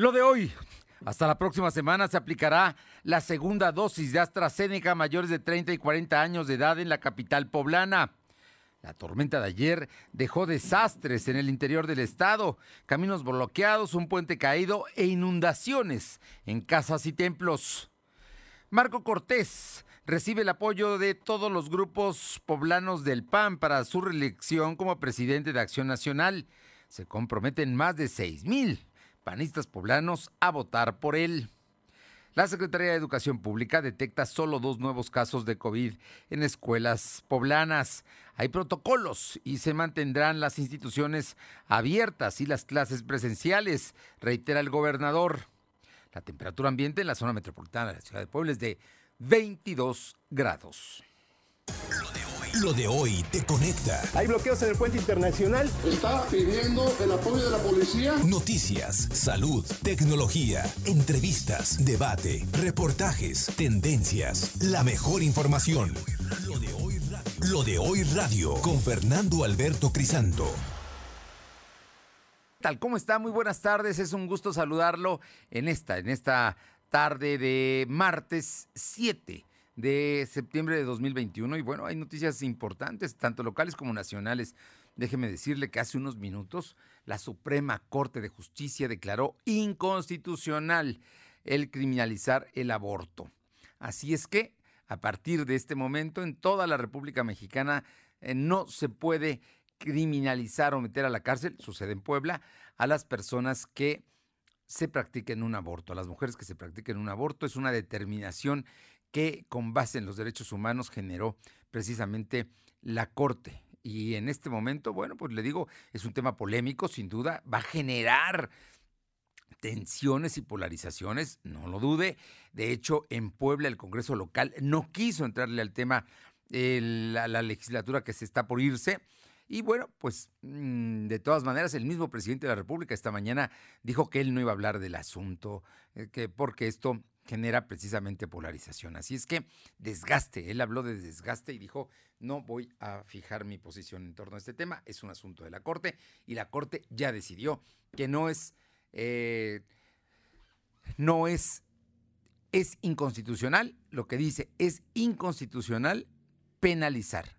Lo de hoy. Hasta la próxima semana se aplicará la segunda dosis de AstraZeneca a mayores de 30 y 40 años de edad en la capital poblana. La tormenta de ayer dejó desastres en el interior del estado, caminos bloqueados, un puente caído e inundaciones en casas y templos. Marco Cortés recibe el apoyo de todos los grupos poblanos del PAN para su reelección como presidente de Acción Nacional. Se comprometen más de 6 mil panistas poblanos a votar por él. La Secretaría de Educación Pública detecta solo dos nuevos casos de COVID en escuelas poblanas. Hay protocolos y se mantendrán las instituciones abiertas y las clases presenciales, reitera el gobernador. La temperatura ambiente en la zona metropolitana de la ciudad de Puebla es de 22 grados. Lo de hoy te conecta. Hay bloqueos en el puente internacional. Está pidiendo el apoyo de la policía. Noticias, salud, tecnología, entrevistas, debate, reportajes, tendencias, la mejor información. Lo de hoy radio, Lo de hoy radio con Fernando Alberto Crisanto. Tal cómo está? Muy buenas tardes. Es un gusto saludarlo en esta en esta tarde de martes 7 de septiembre de 2021. Y bueno, hay noticias importantes, tanto locales como nacionales. Déjeme decirle que hace unos minutos la Suprema Corte de Justicia declaró inconstitucional el criminalizar el aborto. Así es que, a partir de este momento, en toda la República Mexicana eh, no se puede criminalizar o meter a la cárcel, sucede en Puebla, a las personas que se practiquen un aborto, a las mujeres que se practiquen un aborto. Es una determinación que con base en los derechos humanos generó precisamente la Corte. Y en este momento, bueno, pues le digo, es un tema polémico, sin duda, va a generar tensiones y polarizaciones, no lo dude. De hecho, en Puebla el Congreso local no quiso entrarle al tema la, la, legislatura que se está por irse. Y bueno, pues mm, de todas maneras, el mismo presidente de la República esta mañana dijo que él no iba a hablar del asunto, eh, que porque esto genera precisamente polarización. Así es que desgaste, él habló de desgaste y dijo, no voy a fijar mi posición en torno a este tema, es un asunto de la Corte y la Corte ya decidió que no es, eh, no es, es inconstitucional, lo que dice es inconstitucional penalizar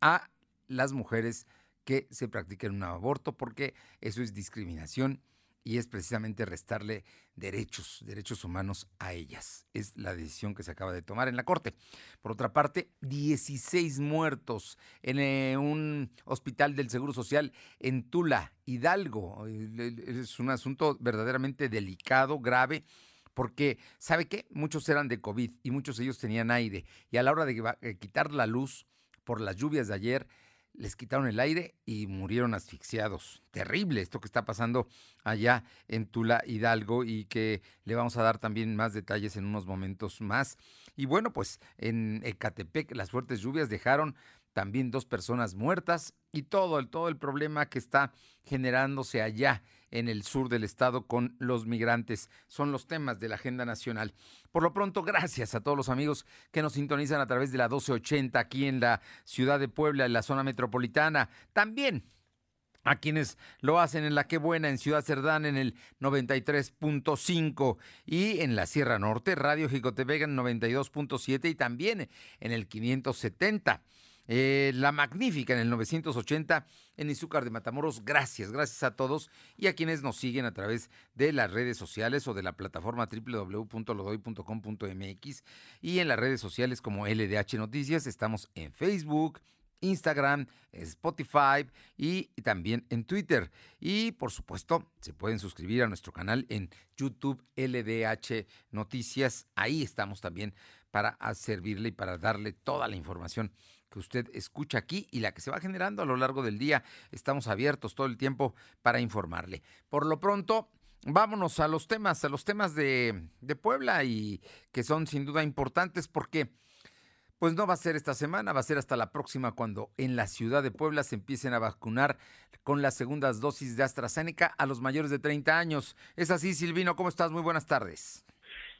a las mujeres que se practiquen un aborto porque eso es discriminación y es precisamente restarle derechos, derechos humanos a ellas. Es la decisión que se acaba de tomar en la Corte. Por otra parte, 16 muertos en eh, un hospital del Seguro Social en Tula, Hidalgo. Es un asunto verdaderamente delicado, grave. Porque, ¿sabe qué? Muchos eran de COVID y muchos de ellos tenían aire. Y a la hora de eh, quitar la luz por las lluvias de ayer, les quitaron el aire y murieron asfixiados. Terrible esto que está pasando allá en Tula Hidalgo y que le vamos a dar también más detalles en unos momentos más. Y bueno, pues en Ecatepec las fuertes lluvias dejaron también dos personas muertas y todo el, todo el problema que está generándose allá en el sur del estado con los migrantes. Son los temas de la agenda nacional. Por lo pronto, gracias a todos los amigos que nos sintonizan a través de la 1280 aquí en la ciudad de Puebla, en la zona metropolitana. También a quienes lo hacen en La Qué Buena, en Ciudad Cerdán, en el 93.5 y en la Sierra Norte, Radio Jicotepec en 92.7 y también en el 570. Eh, la Magnífica en el 980 en Izúcar de Matamoros. Gracias, gracias a todos y a quienes nos siguen a través de las redes sociales o de la plataforma www.lodoy.com.mx y en las redes sociales como LDH Noticias. Estamos en Facebook, Instagram, Spotify y también en Twitter. Y por supuesto, se pueden suscribir a nuestro canal en YouTube LDH Noticias. Ahí estamos también para servirle y para darle toda la información que usted escucha aquí y la que se va generando a lo largo del día. Estamos abiertos todo el tiempo para informarle. Por lo pronto, vámonos a los temas, a los temas de, de Puebla y que son sin duda importantes porque... Pues no va a ser esta semana, va a ser hasta la próxima cuando en la ciudad de Puebla se empiecen a vacunar con las segundas dosis de AstraZeneca a los mayores de 30 años. Es así, Silvino, ¿cómo estás? Muy buenas tardes.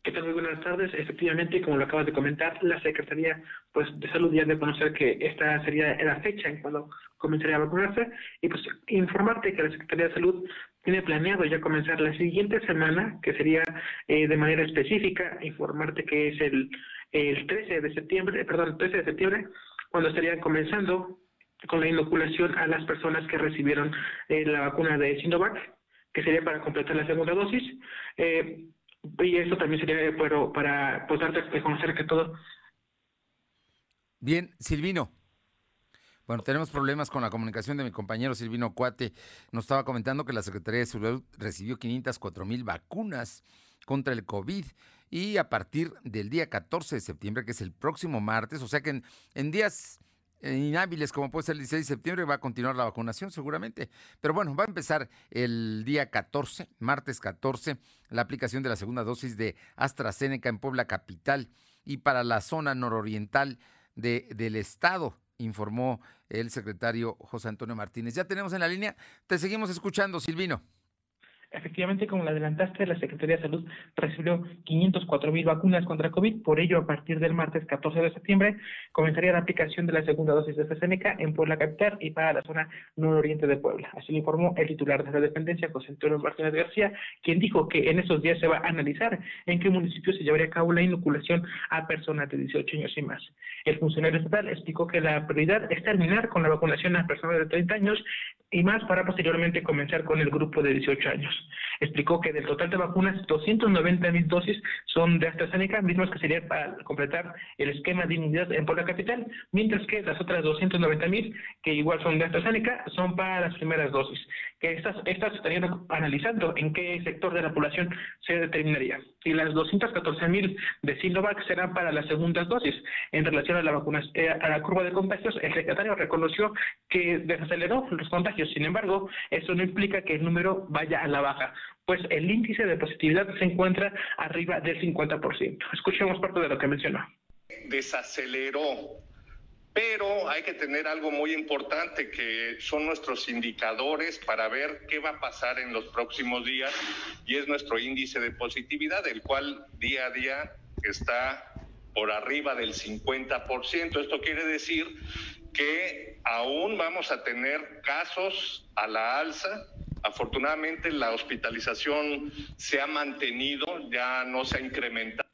¿Qué tal? Muy buenas tardes. Efectivamente, como lo acabas de comentar, la Secretaría pues, de Salud ya de conocer que esta sería la fecha en cuando comenzaría a vacunarse y pues informarte que la Secretaría de Salud tiene planeado ya comenzar la siguiente semana, que sería eh, de manera específica, informarte que es el, el 13 de septiembre, perdón, el 13 de septiembre, cuando estarían comenzando con la inoculación a las personas que recibieron eh, la vacuna de Sinovac, que sería para completar la segunda dosis. Eh, y eso también sería pero para pues, darte a conocer que todo. Bien, Silvino. Bueno, tenemos problemas con la comunicación de mi compañero Silvino Cuate. Nos estaba comentando que la Secretaría de Salud recibió 504 mil vacunas contra el COVID y a partir del día 14 de septiembre, que es el próximo martes, o sea que en, en días inhábiles como puede ser el 16 de septiembre va a continuar la vacunación seguramente. Pero bueno, va a empezar el día 14, martes 14, la aplicación de la segunda dosis de AstraZeneca en Puebla Capital y para la zona nororiental de, del estado, informó el secretario José Antonio Martínez. Ya tenemos en la línea, te seguimos escuchando, Silvino. Efectivamente, como lo adelantaste, la Secretaría de Salud recibió 504 mil vacunas contra COVID. Por ello, a partir del martes 14 de septiembre, comenzaría la aplicación de la segunda dosis de AstraZeneca en Puebla Capital y para la zona nororiente de Puebla. Así lo informó el titular de la dependencia, José Antonio Martínez García, quien dijo que en esos días se va a analizar en qué municipio se llevaría a cabo la inoculación a personas de 18 años y más. El funcionario estatal explicó que la prioridad es terminar con la vacunación a personas de 30 años y más para posteriormente comenzar con el grupo de 18 años. Explicó que del total de vacunas, 290 mil dosis son de AstraZeneca, mismas que serían para completar el esquema de inmunidad en Puebla Capital, mientras que las otras 290 mil, que igual son de AstraZeneca, son para las primeras dosis, que estas, estas estarían analizando en qué sector de la población se determinaría. Y las 214 mil de Sinovac serán para las segundas dosis. En relación a la vacuna, eh, a la curva de contagios, el secretario reconoció que desaceleró los contagios sin embargo, eso no implica que el número vaya a la baja, pues el índice de positividad se encuentra arriba del 50%. Escuchemos parte de lo que mencionó. Desaceleró pero hay que tener algo muy importante que son nuestros indicadores para ver qué va a pasar en los próximos días y es nuestro índice de positividad, el cual día a día está por arriba del 50%. Esto quiere decir que aún vamos a tener casos a la alza. Afortunadamente la hospitalización se ha mantenido, ya no se ha incrementado.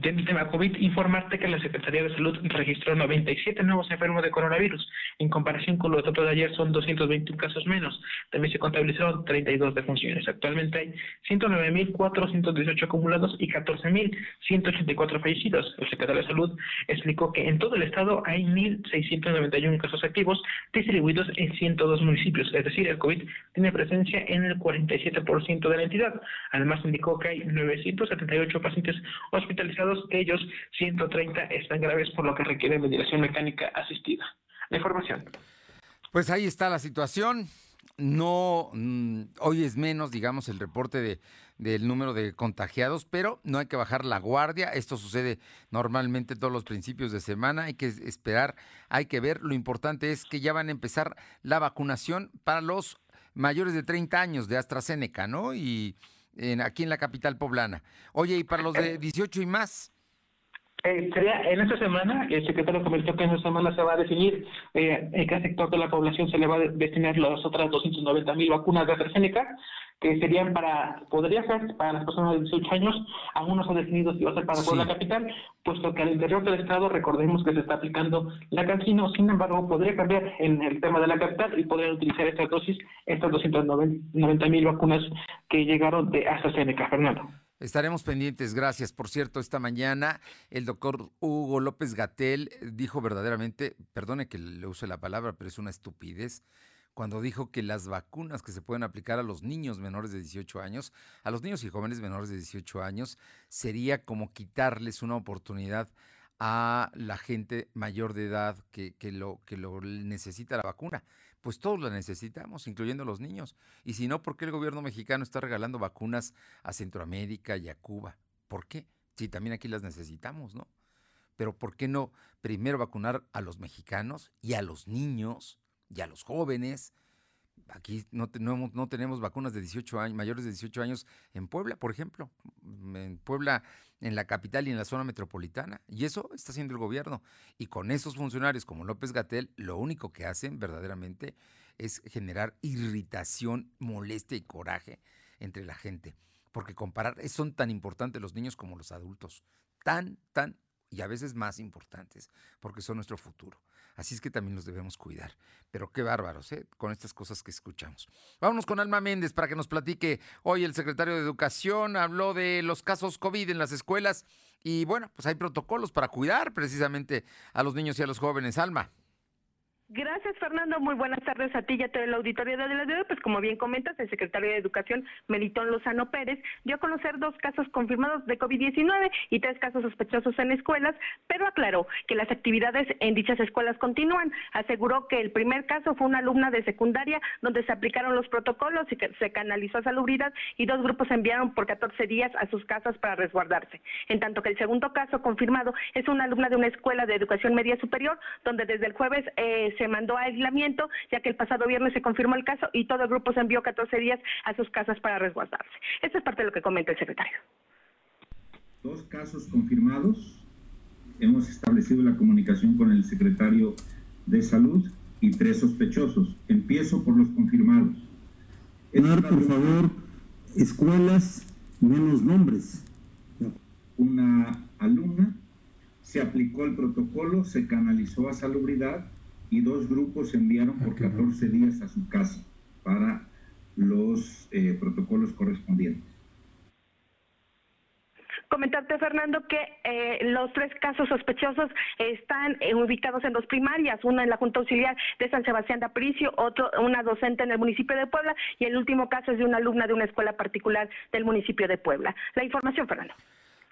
Ya en el tema COVID, informarte que la Secretaría de Salud registró 97 nuevos enfermos de coronavirus. En comparación con los datos de ayer, son 221 casos menos. También se contabilizaron 32 defunciones. Actualmente hay 109.418 acumulados y 14.184 fallecidos. El secretario de Salud explicó que en todo el estado hay 1.691 casos activos distribuidos en 102 municipios. Es decir, el COVID tiene presencia en el 47% de la entidad. Además, indicó que hay 978 pacientes hospitalizados ellos 130 están graves por lo que requieren ventilación mecánica asistida. La información. Pues ahí está la situación. No, mm, hoy es menos, digamos, el reporte de, del número de contagiados, pero no hay que bajar la guardia. Esto sucede normalmente todos los principios de semana. Hay que esperar, hay que ver. Lo importante es que ya van a empezar la vacunación para los mayores de 30 años de AstraZeneca, ¿no? Y en, aquí en la capital poblana. Oye, ¿y para los de 18 y más? Eh, sería en esta semana, el secretario comentó que en esta semana se va a definir eh, en qué sector de la población se le va a destinar las otras 290 mil vacunas de AstraZeneca, que serían para, podría ser para las personas de 18 años, aún no se ha definido si va a ser para toda la capital, puesto que al interior del estado recordemos que se está aplicando la cancino, sin embargo podría cambiar en el tema de la capital y podrían utilizar estas dosis, estas 290 mil vacunas que llegaron de AstraZeneca, Fernando. Estaremos pendientes, gracias. Por cierto, esta mañana el doctor Hugo López Gatel dijo verdaderamente, perdone que le use la palabra, pero es una estupidez, cuando dijo que las vacunas que se pueden aplicar a los niños menores de 18 años, a los niños y jóvenes menores de 18 años, sería como quitarles una oportunidad a la gente mayor de edad que, lo, que lo necesita la vacuna pues todos la necesitamos, incluyendo los niños. Y si no, ¿por qué el gobierno mexicano está regalando vacunas a Centroamérica y a Cuba? ¿Por qué? Si también aquí las necesitamos, ¿no? Pero ¿por qué no primero vacunar a los mexicanos y a los niños y a los jóvenes? Aquí no, no, tenemos vacunas de 18 años, mayores de 18 años en Puebla, por ejemplo. En Puebla, en la capital y en la zona metropolitana. Y eso está haciendo el gobierno. Y con esos funcionarios como López Gatel, lo único que hacen verdaderamente es generar irritación, molestia y coraje entre la gente. Porque comparar, son tan importantes los niños como los adultos. Tan, tan, y a veces más importantes, porque son nuestro futuro. Así es que también los debemos cuidar. Pero qué bárbaros, ¿eh? Con estas cosas que escuchamos. Vámonos con Alma Méndez para que nos platique. Hoy el secretario de Educación habló de los casos COVID en las escuelas y bueno, pues hay protocolos para cuidar precisamente a los niños y a los jóvenes. Alma. Gracias, Fernando. Muy buenas tardes a ti y a todo el auditorio de la de Pues como bien comentas, el secretario de Educación, Melitón Lozano Pérez, dio a conocer dos casos confirmados de COVID-19 y tres casos sospechosos en escuelas, pero aclaró que las actividades en dichas escuelas continúan. Aseguró que el primer caso fue una alumna de secundaria donde se aplicaron los protocolos y que se canalizó a salubridad y dos grupos se enviaron por 14 días a sus casas para resguardarse. En tanto que el segundo caso confirmado es una alumna de una escuela de educación media superior donde desde el jueves eh, se mandó a aislamiento, ya que el pasado viernes se confirmó el caso y todo el grupo se envió 14 días a sus casas para resguardarse. Esto es parte de lo que comenta el secretario. Dos casos confirmados. Hemos establecido la comunicación con el secretario de Salud y tres sospechosos. Empiezo por los confirmados. por favor, escuelas menos nombres. Una alumna se aplicó el protocolo, se canalizó a salubridad y dos grupos se enviaron por 14 días a su casa para los eh, protocolos correspondientes. Comentarte, Fernando, que eh, los tres casos sospechosos están eh, ubicados en dos primarias, una en la Junta Auxiliar de San Sebastián de Aparicio, otro, una docente en el municipio de Puebla y el último caso es de una alumna de una escuela particular del municipio de Puebla. La información, Fernando.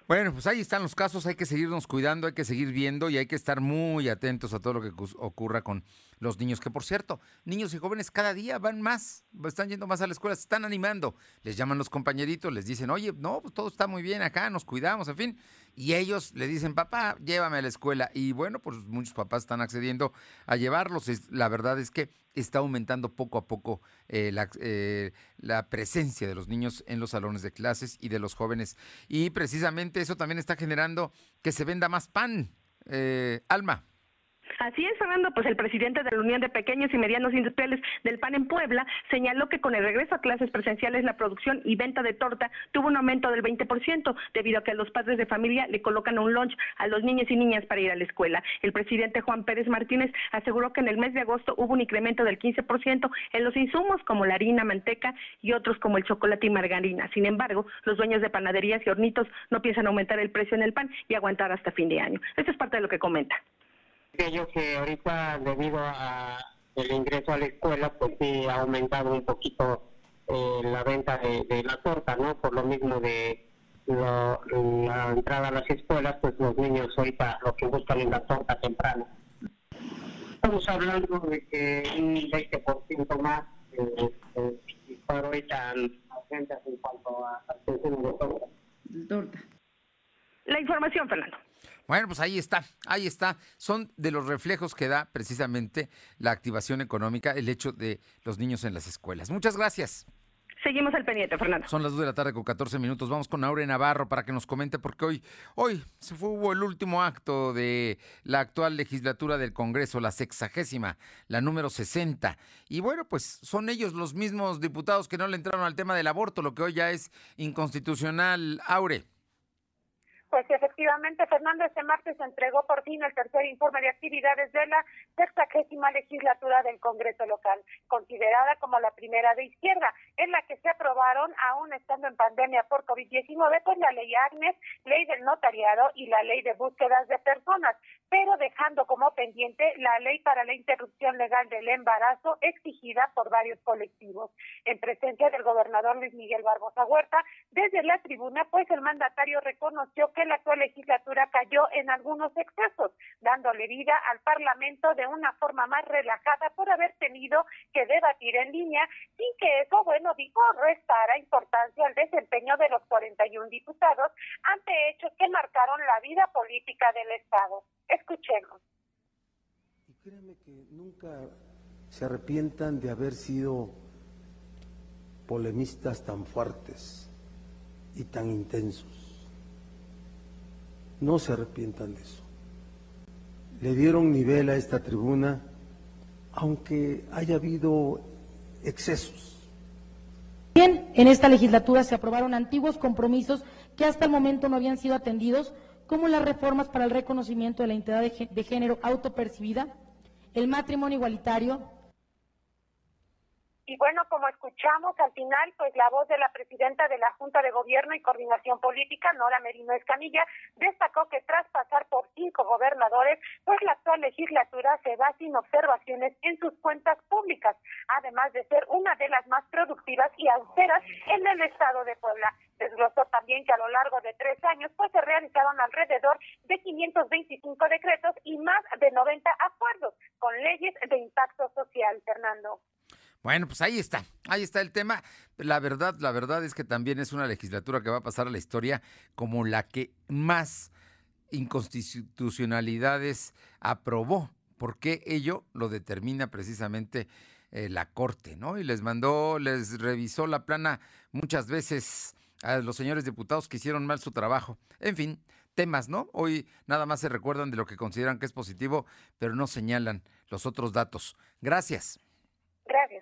Bueno, pues ahí están los casos, hay que seguirnos cuidando, hay que seguir viendo y hay que estar muy atentos a todo lo que ocurra con los niños, que por cierto, niños y jóvenes cada día van más, están yendo más a la escuela, se están animando, les llaman los compañeritos, les dicen, oye, no, pues todo está muy bien acá, nos cuidamos, en fin, y ellos le dicen, papá, llévame a la escuela, y bueno, pues muchos papás están accediendo a llevarlos, la verdad es que está aumentando poco a poco eh, la, eh, la, presencia de los niños en los salones de clases y de los jóvenes. Y precisamente eso también está generando que se venda más pan. Eh, Alma. Así es, Fernando, pues el presidente de la Unión de Pequeños y Medianos Industriales del PAN en Puebla señaló que con el regreso a clases presenciales la producción y venta de torta tuvo un aumento del 20% debido a que los padres de familia le colocan un lunch a los niños y niñas para ir a la escuela. El presidente Juan Pérez Martínez aseguró que en el mes de agosto hubo un incremento del 15% en los insumos como la harina, manteca y otros como el chocolate y margarina. Sin embargo, los dueños de panaderías y hornitos no piensan aumentar el precio en el pan y aguantar hasta fin de año. Esto es parte de lo que comenta ellos que ahorita debido a el ingreso a la escuela pues sí ha aumentado un poquito eh, la venta de, la torta no por lo mismo de la entrada a las escuelas pues los niños ahorita lo que buscan es la torta temprano. Estamos hablando de que un 20% más eh, eh, ahorita en cuanto a, al consumo de torta. La información Fernando bueno, pues ahí está, ahí está. Son de los reflejos que da precisamente la activación económica, el hecho de los niños en las escuelas. Muchas gracias. Seguimos al pendiente, Fernando. Son las 2 de la tarde con 14 minutos. Vamos con Aure Navarro para que nos comente, porque hoy, hoy se fue, hubo el último acto de la actual legislatura del Congreso, la sexagésima, la número 60. Y bueno, pues son ellos los mismos diputados que no le entraron al tema del aborto, lo que hoy ya es inconstitucional. Aure. Pues efectivamente, Fernando, este martes entregó por fin el tercer informe de actividades de la sexagésima legislatura del Congreso local, considerada como la primera de izquierda, en la que se aprobaron, aún estando en pandemia por COVID-19, pues la ley Agnes, ley del notariado y la ley de búsquedas de personas, pero dejando como pendiente la ley para la interrupción legal del embarazo exigida por varios colectivos. En presencia del gobernador Luis Miguel Barbosa Huerta, desde la tribuna, pues el mandatario reconoció que la actual legislatura cayó en algunos excesos, dándole vida al Parlamento de una forma más relajada por haber tenido que debatir en línea, sin que eso, bueno, dijo, restara importancia al desempeño de los 41 diputados ante hechos que marcaron la vida política del Estado. Escuchemos. Y créanme que nunca se arrepientan de haber sido polemistas tan fuertes y tan intensos no se arrepientan de eso. Le dieron nivel a esta tribuna aunque haya habido excesos. Bien, en esta legislatura se aprobaron antiguos compromisos que hasta el momento no habían sido atendidos, como las reformas para el reconocimiento de la identidad de género autopercibida, el matrimonio igualitario, y bueno, como escuchamos al final, pues la voz de la presidenta de la Junta de Gobierno y Coordinación Política, Nora Merino Escamilla, destacó que tras pasar por cinco gobernadores, pues la actual legislatura se va sin observaciones en sus cuentas públicas, además de ser una de las más productivas y austeras en el estado de Puebla. Desglosó también que a lo largo de tres años, pues se realizaron alrededor de 525 decretos y más de 90 acuerdos con leyes de impacto social, Fernando. Bueno, pues ahí está, ahí está el tema. La verdad, la verdad es que también es una legislatura que va a pasar a la historia como la que más inconstitucionalidades aprobó, porque ello lo determina precisamente eh, la Corte, ¿no? Y les mandó, les revisó la plana muchas veces a los señores diputados que hicieron mal su trabajo. En fin, temas, ¿no? Hoy nada más se recuerdan de lo que consideran que es positivo, pero no señalan los otros datos. Gracias. Gracias.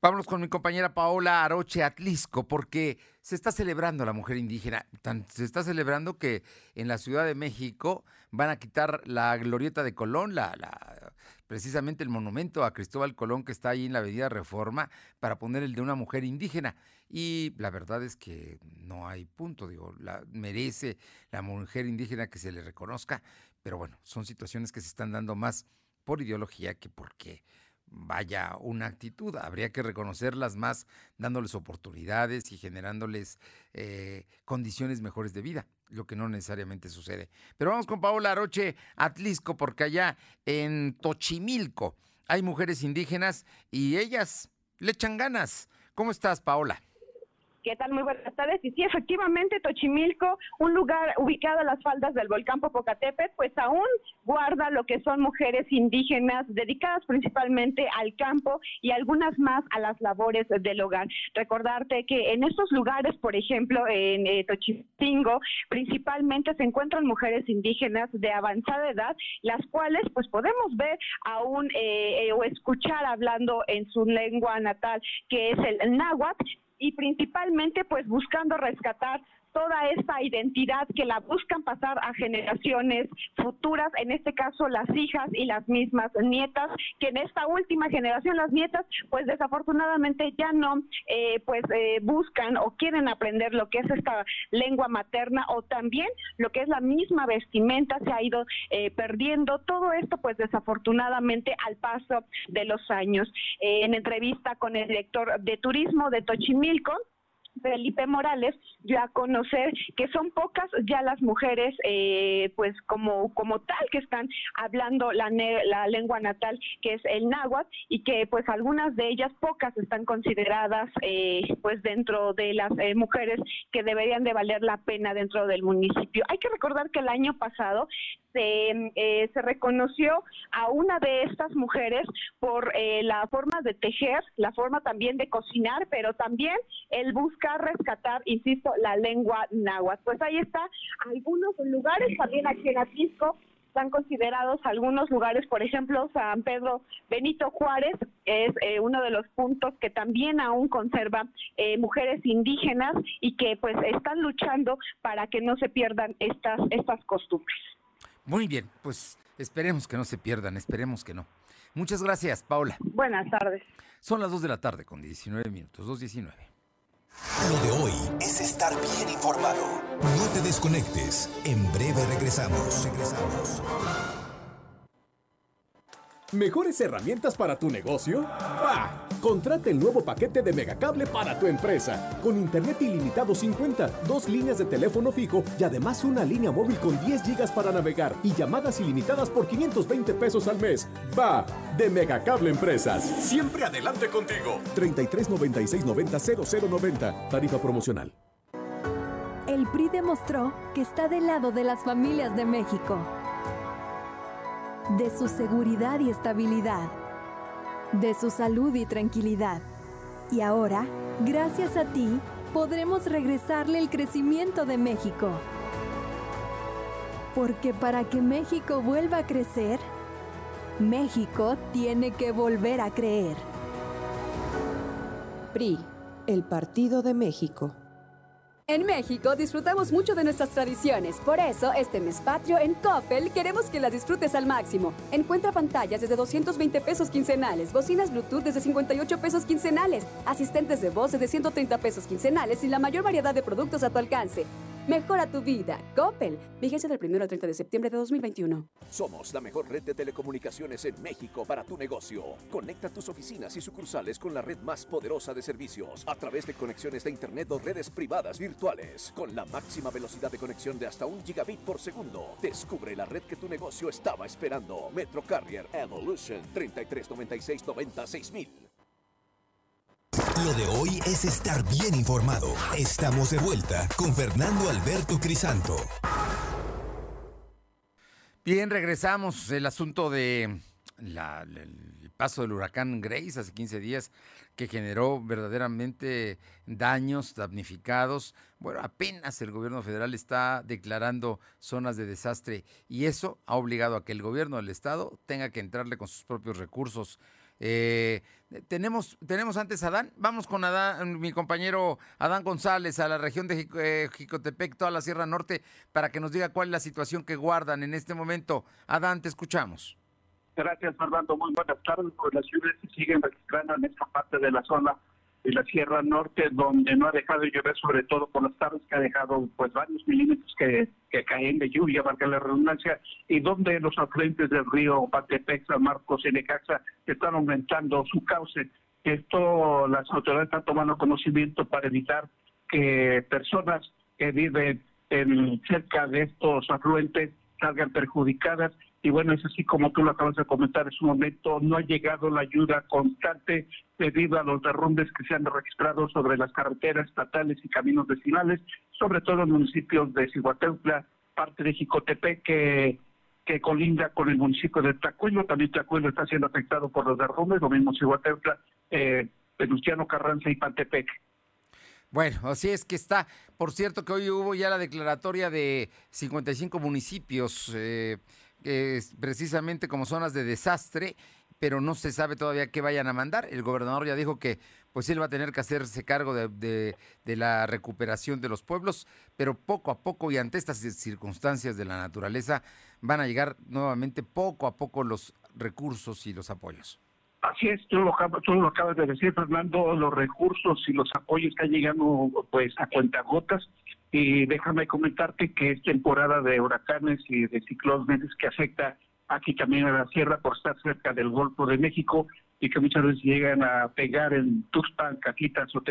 Vámonos con mi compañera Paola Aroche Atlisco, porque se está celebrando la mujer indígena. se está celebrando que en la Ciudad de México van a quitar la glorieta de Colón, la, la, precisamente el monumento a Cristóbal Colón que está ahí en la Avenida Reforma, para poner el de una mujer indígena. Y la verdad es que no hay punto, digo, la, merece la mujer indígena que se le reconozca, pero bueno, son situaciones que se están dando más por ideología que porque vaya una actitud. Habría que reconocerlas más dándoles oportunidades y generándoles eh, condiciones mejores de vida, lo que no necesariamente sucede. Pero vamos con Paola Aroche Atlisco, porque allá en Tochimilco hay mujeres indígenas y ellas le echan ganas. ¿Cómo estás, Paola? ¿Qué tal? Muy buenas tardes. Y sí, efectivamente, Tochimilco, un lugar ubicado a las faldas del volcán Popocatépetl, pues aún guarda lo que son mujeres indígenas dedicadas principalmente al campo y algunas más a las labores del hogar. Recordarte que en estos lugares, por ejemplo, en eh, Tochimilco, principalmente se encuentran mujeres indígenas de avanzada edad, las cuales pues podemos ver aún eh, eh, o escuchar hablando en su lengua natal, que es el náhuatl, y principalmente pues buscando rescatar toda esta identidad que la buscan pasar a generaciones futuras, en este caso las hijas y las mismas nietas, que en esta última generación las nietas, pues desafortunadamente ya no, eh, pues eh, buscan o quieren aprender lo que es esta lengua materna o también lo que es la misma vestimenta se ha ido eh, perdiendo. Todo esto, pues desafortunadamente al paso de los años. en entrevista con el director de turismo de Tochimilco, Felipe Morales dio a conocer que son pocas ya las mujeres, eh, pues como, como tal, que están hablando la, la lengua natal, que es el náhuatl, y que pues algunas de ellas, pocas, están consideradas eh, pues dentro de las eh, mujeres que deberían de valer la pena dentro del municipio. Hay que recordar que el año pasado se, eh, se reconoció a una de estas mujeres por eh, la forma de tejer, la forma también de cocinar, pero también el buscar rescatar, insisto, la lengua náhuatl. Pues ahí está, algunos lugares también aquí en Atisco están considerados algunos lugares, por ejemplo, San Pedro Benito Juárez es eh, uno de los puntos que también aún conserva mujeres indígenas y que pues están luchando para que no se pierdan estas estas costumbres. Muy bien, pues esperemos que no se pierdan, esperemos que no. Muchas gracias, Paula. Buenas tardes. Son las 2 de la tarde con 19 minutos, 2.19. Lo de hoy es estar bien informado. No te desconectes. En breve regresamos. Regresamos. ¿Mejores herramientas para tu negocio? ¡Bah! Contrate el nuevo paquete de Megacable para tu empresa. Con internet ilimitado 50, dos líneas de teléfono fijo y además una línea móvil con 10 gigas para navegar y llamadas ilimitadas por 520 pesos al mes. ¡Va! De Megacable Empresas. Siempre adelante contigo. 33 96 90 0090. Tarifa promocional. El PRI demostró que está del lado de las familias de México de su seguridad y estabilidad, de su salud y tranquilidad. Y ahora, gracias a ti, podremos regresarle el crecimiento de México. Porque para que México vuelva a crecer, México tiene que volver a creer. PRI, el Partido de México. En México disfrutamos mucho de nuestras tradiciones, por eso este mes patrio en Coppel queremos que las disfrutes al máximo. Encuentra pantallas desde 220 pesos quincenales, bocinas Bluetooth desde 58 pesos quincenales, asistentes de voz desde 130 pesos quincenales y la mayor variedad de productos a tu alcance. Mejora tu vida. Coppel. Vigencia del 1 al 30 de septiembre de 2021. Somos la mejor red de telecomunicaciones en México para tu negocio. Conecta tus oficinas y sucursales con la red más poderosa de servicios a través de conexiones de Internet o redes privadas virtuales. Con la máxima velocidad de conexión de hasta un gigabit por segundo. Descubre la red que tu negocio estaba esperando. Metro Carrier Evolution 3396 lo de hoy es estar bien informado. Estamos de vuelta con Fernando Alberto Crisanto. Bien, regresamos. El asunto de el paso del huracán Grace hace 15 días que generó verdaderamente daños, damnificados. Bueno, apenas el gobierno federal está declarando zonas de desastre y eso ha obligado a que el gobierno del estado tenga que entrarle con sus propios recursos eh, tenemos, tenemos antes a Adán, vamos con Adán, mi compañero Adán González a la región de eh, Jicotepec, toda la Sierra Norte, para que nos diga cuál es la situación que guardan en este momento. Adán, te escuchamos. Gracias, Fernando. Muy buenas tardes. Las lluvias se siguen registrando en esta parte de la zona de la Sierra Norte, donde no ha dejado de llover, sobre todo por las tardes, que ha dejado pues varios milímetros que, que caen de lluvia, marca la redundancia, y donde los afluentes del río Patepec, San Marcos y Necaxa están aumentando su cauce. Esto las autoridades están tomando conocimiento para evitar que personas que viven en, cerca de estos afluentes salgan perjudicadas y bueno, es así como tú lo acabas de comentar, en su momento no ha llegado la ayuda constante debido a los derrumbes que se han registrado sobre las carreteras estatales y caminos vecinales, sobre todo en municipios de Cihuateutla, parte de Jicotepec, que, que colinda con el municipio de Tacuelo, también Tacuelo está siendo afectado por los derrumbes, lo mismo Cihuateutla, eh, Venustiano Carranza y Pantepec. Bueno, así es que está. Por cierto que hoy hubo ya la declaratoria de 55 municipios. Eh, precisamente como zonas de desastre, pero no se sabe todavía qué vayan a mandar. El gobernador ya dijo que pues él va a tener que hacerse cargo de, la recuperación de los pueblos, pero poco a poco y ante estas circunstancias de la naturaleza van a llegar nuevamente poco a poco los recursos y los apoyos. Así es, tú lo, tú lo acabas de decir, Fernando, los recursos y los apoyos están llegando pues a cuentagotas y déjame comentarte que es temporada de huracanes y de ciclones que afecta aquí también a la sierra por estar cerca del Golfo de México y que muchas veces llegan a pegar en Tuxpan, Caquitas o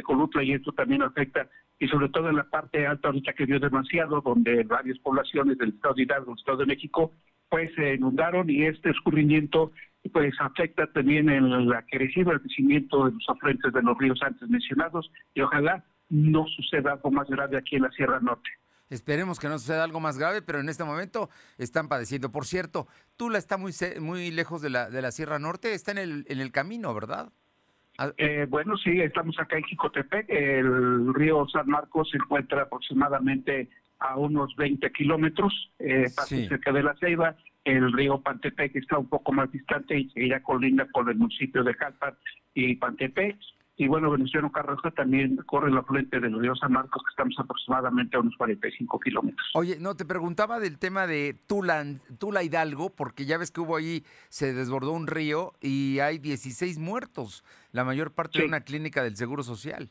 y esto también afecta y sobre todo en la parte alta ahorita que vio demasiado donde varias poblaciones del estado de Hidalgo, del estado de México pues se inundaron y este escurrimiento pues afecta también en la crecido el crecimiento de los afluentes de los ríos antes mencionados y ojalá no suceda algo más grave aquí en la Sierra Norte. Esperemos que no suceda algo más grave, pero en este momento están padeciendo. Por cierto, Tula está muy muy lejos de la, de la Sierra Norte, está en el, en el camino, ¿verdad? Ah, eh, bueno, sí, estamos acá en Jicotepec. El río San Marcos se encuentra aproximadamente a unos 20 kilómetros, eh, cerca de la Ceiba. El río Pantepec está un poco más distante y seguirá colinda con el municipio de Jalpan y Pantepec y bueno, Venustiano Carranza también corre la frente del río San Marcos, que estamos aproximadamente a unos 45 kilómetros. Oye, no, te preguntaba del tema de Tula, Tula Hidalgo, porque ya ves que hubo ahí, se desbordó un río y hay 16 muertos, la mayor parte de una clínica del Seguro Social.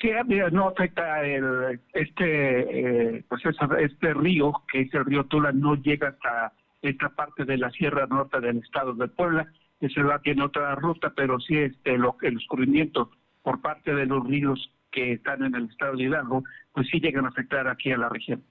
Sí, mira, no afecta el, este, eh, pues este río, que es el río Tula, no llega hasta esta parte de la Sierra Norte del estado de Puebla se va tiene otra ruta, pero sí este lo, el escurrimiento por parte de los ríos que están en el estado de Hidalgo, pues sí llegan a afectar aquí a la región.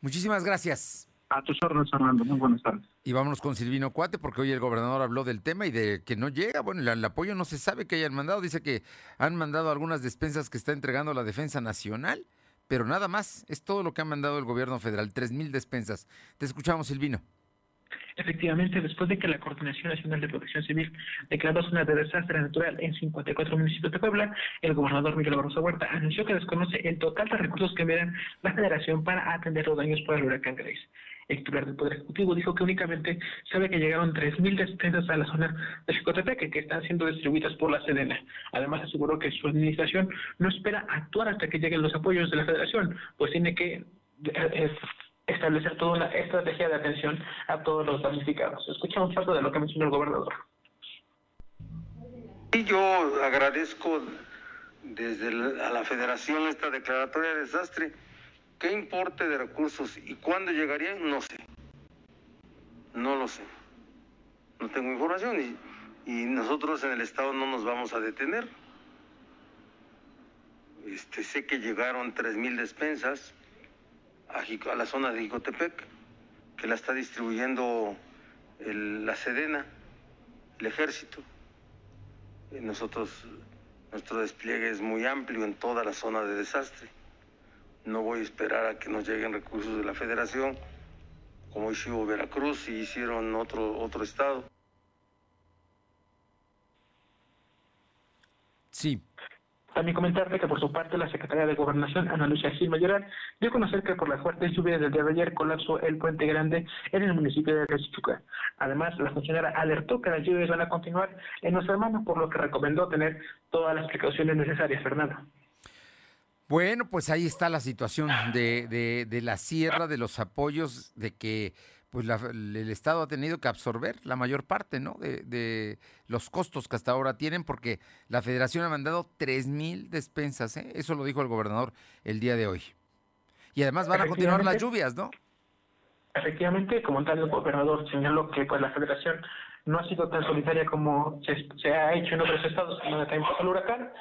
Muchísimas gracias. A tus órdenes, Fernando. Muy buenas tardes. Y vámonos con Silvino Cuate, porque hoy el gobernador habló del tema y de que no llega. Bueno, el, apoyo no se sabe que hayan mandado. Dice que han mandado algunas despensas que está entregando la Defensa Nacional, pero nada más. Es todo lo que ha mandado el gobierno federal, tres mil despensas. Te escuchamos, Silvino. Efectivamente, después de que la Coordinación Nacional de Protección Civil declaró zona de desastre natural en 54 municipios de Puebla, el gobernador Miguel Barroso Huerta anunció que desconoce el total de recursos que enviará la Federación para atender los daños por el huracán Grace. el titular del Poder Ejecutivo dijo que únicamente sabe que llegaron 3.000 despensas a la zona de Chicotepeque que están siendo distribuidas por la Sedena. Además aseguró que su administración no espera actuar hasta que lleguen los apoyos de la Federación, pues tiene que eh, eh, establecer toda una estrategia de atención a todos los damnificados. Escuchamos parte de lo que mencionó el gobernador. Y yo agradezco desde la, a la federación esta declaratoria de desastre. ¿Qué importe de recursos y cuándo llegarían? No sé. No lo sé. No tengo información y, y nosotros en el Estado no nos vamos a detener. Este, sé que llegaron 3.000 despensas a, la zona de Jicotepec, que la está distribuyendo la Sedena, el ejército. Y nosotros, nuestro despliegue es muy amplio en toda la zona de desastre. No voy a esperar a que nos lleguen recursos de la Federación, como hizo Veracruz y hicieron otro, otro estado. Sí. También comentarte que por su parte la Secretaría de Gobernación, Ana Lucia Gil Mayoral, dio a conocer que por las fuertes lluvias del día de ayer colapsó el puente grande en el municipio de Cachichuca. Además, la funcionaria alertó que las lluvias van a continuar en nuestra mano, por lo que recomendó tener todas las precauciones necesarias, Fernando. Bueno, pues ahí está la situación de, de- de la sierra, de los apoyos, de que pues la- el Estado ha tenido que absorber la mayor parte, ¿no? De, de los costos que hasta ahora tienen, porque la Federación ha mandado 3 mil despensas, ¿eh? Eso lo dijo el gobernador el día de hoy. Y además van a continuar las lluvias, ¿no? Efectivamente, como tal, el gobernador señaló que pues la federación no ha sido tan solitaria como se, se ha hecho en otros estados donde también pasó el huracán.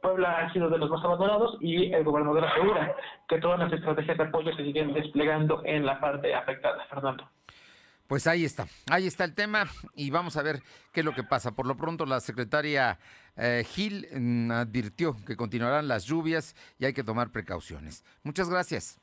Puebla ha sido de los más abandonados y el gobernador asegura que todas las estrategias de apoyo se siguen desplegando en la parte afectada, Fernando. Pues ahí está, ahí está el tema y vamos a ver qué es lo que pasa. Por lo pronto la secretaria eh, Gil mm, advirtió que continuarán las lluvias y hay que tomar precauciones. Muchas gracias.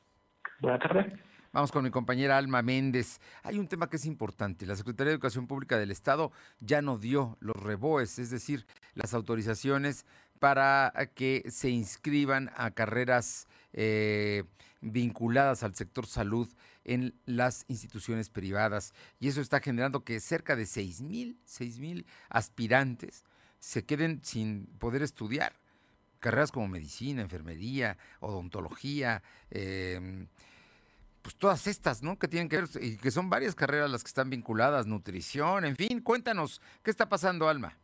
Buenas tardes. Vamos con mi compañera Alma Méndez. Hay un tema que es importante. La Secretaría de Educación Pública del Estado ya no dio los reboes, es decir, las autorizaciones para que se inscriban a carreras eh, vinculadas al sector salud en las instituciones privadas. Y eso está generando que cerca de 6 mil, 6 mil aspirantes se queden sin poder estudiar. Carreras como medicina, enfermería, odontología, eh, pues todas estas, ¿no? Que tienen que ver, y que son varias carreras las que están vinculadas, nutrición, en fin, cuéntanos, ¿qué está pasando, Alma?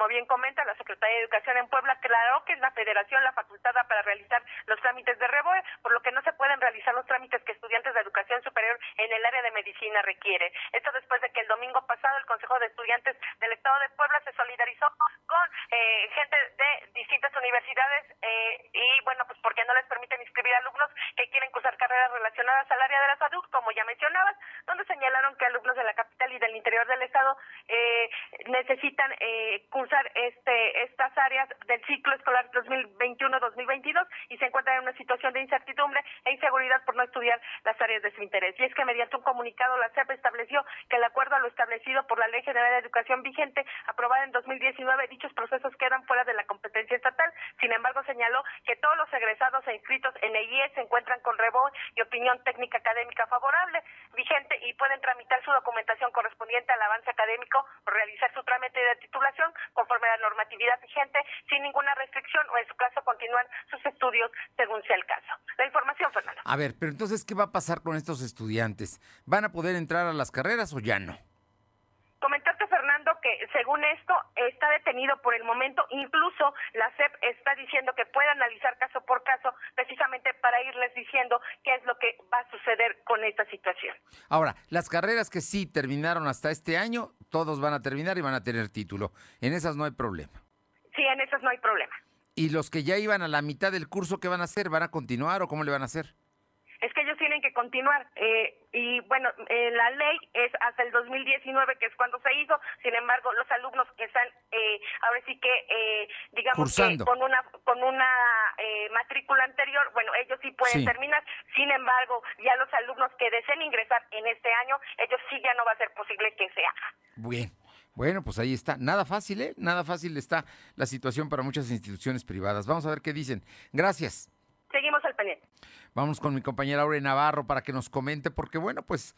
Como bien comenta la Secretaría de Educación en Puebla, aclaró que es la Federación la facultada para realizar los trámites de REBOE, por lo que no se pueden realizar los trámites que estudiantes de educación superior en el área de medicina requieren. Esto después de que el domingo pasado el Consejo de Estudiantes del Estado de Puebla se solidarizó con eh, gente de distintas universidades eh, y bueno, pues porque no les permiten inscribir alumnos que quieren cursar carreras relacionadas al área de la salud, como ya mencionabas, donde señalaron que alumnos de la capital y del interior del estado eh, necesitan eh, cursar este estas áreas del ciclo escolar 2021-2022 y se encuentran en una situación de incertidumbre e inseguridad por no estudiar las áreas de su interés. Y es que mediante un comunicado la CEP estableció que de acuerdo a lo establecido por la Ley General de Educación vigente aprobada en 2019 dichos procesos quedan fuera de la competencia estatal. Sin embargo, señaló que todos los egresados e inscritos en el IE se encuentran con reboe y opinión técnica académica favorable vigente y pueden tramitar su documentación correspondiente al avance académico o realizar su trámite de titulación conforme a la normatividad vigente sin ninguna restricción o en su caso continuar sus estudios según sea el caso. La información, Fernando. A ver, pero entonces, ¿qué va a pasar con estos estudiantes? ¿Van a poder entrar a las carreras o ya no? Fernando, que según esto está detenido por el momento. Incluso la SEP está diciendo que puede analizar caso por caso, precisamente para irles diciendo qué es lo que va a suceder con esta situación. Ahora, las carreras que sí terminaron hasta este año, todos van a terminar y van a tener título. En esas no hay problema. Sí, en esas no hay problema. ¿Y los que ya iban a la mitad del curso, qué van a hacer? ¿Van a continuar o cómo le van a hacer? Es que ellos tienen que continuar. eh, y bueno, eh, la ley es hasta el 2019, que es cuando se hizo. Sin embargo, los alumnos que están, eh, ahora sí que, eh, digamos Cursando. que con una con una eh, matrícula anterior, bueno, ellos sí pueden Sí. terminar. Sin embargo, ya los alumnos que deseen ingresar en este año, ellos sí ya no va a ser posible que se haga. Bien. Bueno, pues ahí está. Nada fácil, ¿eh? Nada fácil está la situación para muchas instituciones privadas. Vamos a ver qué dicen. Gracias. Seguimos al pendiente. Vamos con mi compañera Aure Navarro para que nos comente, porque bueno, pues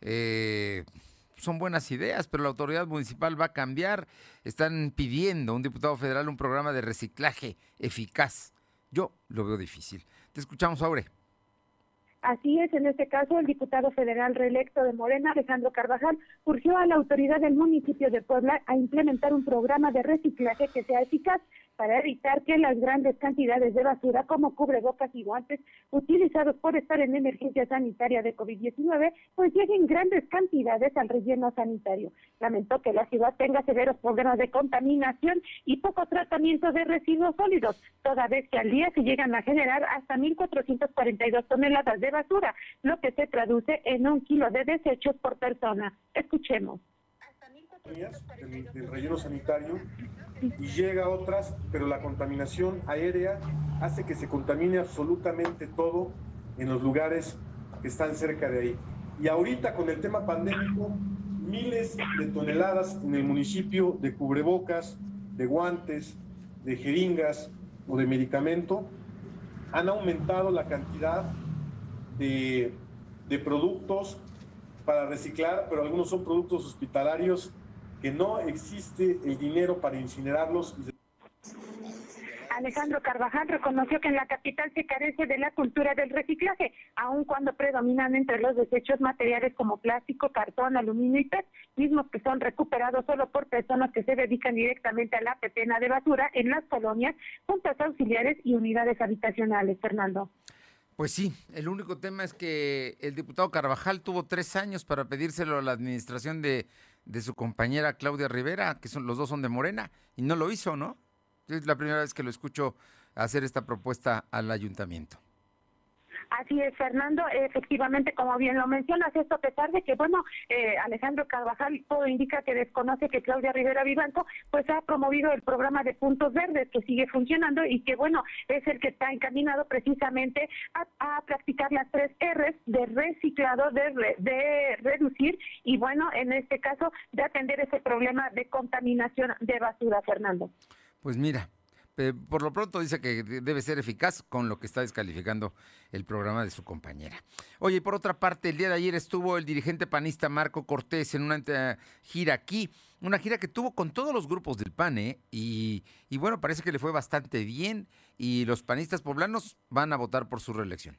eh, son buenas ideas, pero la autoridad municipal va a cambiar. Están pidiendo a un diputado federal un programa de reciclaje eficaz. Yo lo veo difícil. Te escuchamos, Aure. Así es, en este caso, el diputado federal reelecto de Morena, Alejandro Carvajal, urgió a la autoridad del municipio de Puebla a implementar un programa de reciclaje que sea eficaz para evitar que las grandes cantidades de basura como cubrebocas y guantes utilizados por estar en emergencia sanitaria de COVID-19 pues lleguen grandes cantidades al relleno sanitario. Lamentó que la ciudad tenga severos problemas de contaminación y poco tratamiento de residuos sólidos, toda vez que al día se llegan a generar hasta 1.442 toneladas de basura, lo que se traduce en un kilo de desechos por persona. Escuchemos del, relleno sanitario y llega a otras, pero la contaminación aérea hace que se contamine absolutamente todo en los lugares que están cerca de ahí. Y ahorita con el tema pandémico, miles de toneladas en el municipio de cubrebocas, de guantes, de jeringas o de medicamento han aumentado la cantidad de, productos para reciclar, pero algunos son productos hospitalarios que no existe el dinero para incinerarlos. Alejandro Carvajal reconoció que en la capital se carece de la cultura del reciclaje, aun cuando predominan entre los desechos materiales como plástico, cartón, aluminio y PET, mismos que son recuperados solo por personas que se dedican directamente a la petena de basura en las colonias, juntas auxiliares y unidades habitacionales. Fernando. Pues sí, el único tema es que el diputado Carvajal tuvo tres años para pedírselo a la administración de de su compañera Claudia Rivera, que son los dos son de Morena, y no lo hizo, ¿no? Es la primera vez que lo escucho hacer esta propuesta al ayuntamiento. Así es, Fernando. Efectivamente, como bien lo mencionas, esto a pesar de que, bueno, eh, Alejandro Carvajal todo indica que desconoce que Claudia Rivera Vivanco, pues ha promovido el programa de puntos verdes que sigue funcionando y que, bueno, es el que está encaminado precisamente a, practicar las tres R's de reciclado, de, de reducir y, bueno, en este caso, de atender ese problema de contaminación de basura, Fernando. Pues mira, por lo pronto dice que debe ser eficaz con lo que está descalificando el programa de su compañera. Oye, por otra parte, el día de ayer estuvo el dirigente panista Marco Cortés en una gira aquí, una gira que tuvo con todos los grupos del PAN, ¿eh? y, y bueno, parece que le fue bastante bien y los panistas poblanos van a votar por su reelección.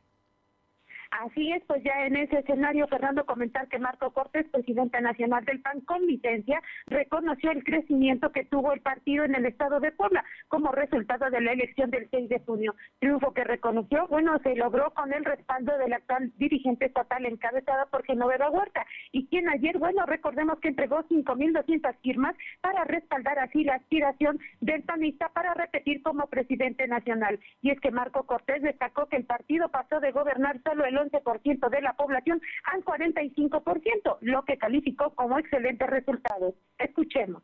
Así es, pues ya en ese escenario, Fernando, comentar que Marco Cortés, presidente nacional del PAN con licencia, reconoció el crecimiento que tuvo el partido en el estado de Puebla como resultado de la elección del 6 de junio. Triunfo que reconoció, bueno, se logró con el respaldo del actual dirigente estatal encabezada por Genoveva Huerta, y quien ayer, bueno, recordemos que entregó 5.200 firmas para respaldar así la aspiración del panista para repetir como presidente nacional. Y es que Marco Cortés destacó que el partido pasó de gobernar solo el 11% de la población al 45%, lo que calificó como excelentes resultados. Escuchemos.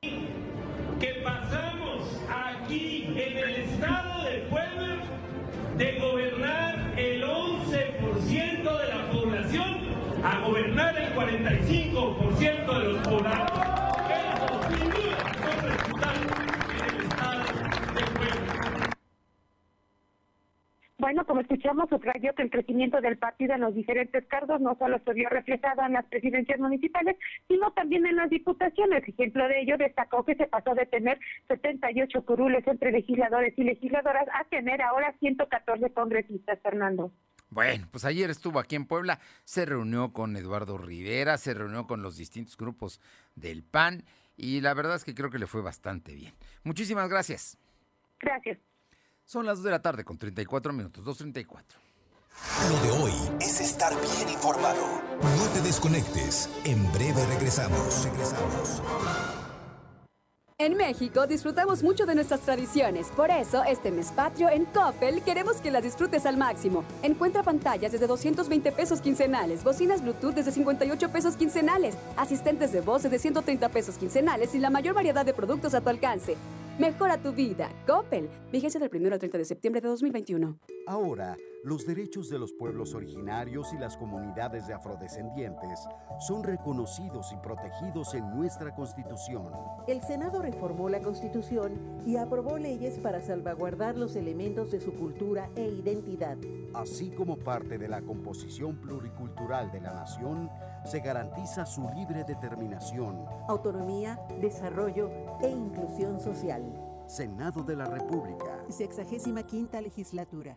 Que pasamos aquí en el estado de Puebla de gobernar el 11% de la población a gobernar el 45% de los poblados. Bueno, como escuchamos, subrayó que el crecimiento del partido en los diferentes cargos no solo se vio reflejado en las presidencias municipales, sino también en las diputaciones. Ejemplo de ello, destacó que se pasó de tener 78 curules entre legisladores y legisladoras a tener ahora 114 congresistas, Fernando. Bueno, pues ayer estuvo aquí en Puebla, se reunió con Eduardo Rivera, se reunió con los distintos grupos del PAN y la verdad es que creo que le fue bastante bien. Muchísimas gracias. Gracias. Son las 2 de la tarde con 34 minutos, 2.34. Lo de hoy es estar bien informado. No te desconectes. En breve regresamos. Regresamos. En México disfrutamos mucho de nuestras tradiciones, por eso este mes patrio en Coppel queremos que las disfrutes al máximo. Encuentra pantallas desde 220 pesos quincenales, bocinas Bluetooth desde 58 pesos quincenales, asistentes de voz desde 130 pesos quincenales y la mayor variedad de productos a tu alcance. Mejora tu vida. Coppel. Vigencia del 1 al 30 de septiembre de 2021. Ahora, los derechos de los pueblos originarios y las comunidades de afrodescendientes son reconocidos y protegidos en nuestra Constitución. El Senado reformó la Constitución y aprobó leyes para salvaguardar los elementos de su cultura e identidad. Así como parte de la composición pluricultural de la nación, se garantiza su libre determinación, autonomía, desarrollo e inclusión social. Senado de la República. Sexagésima quinta legislatura.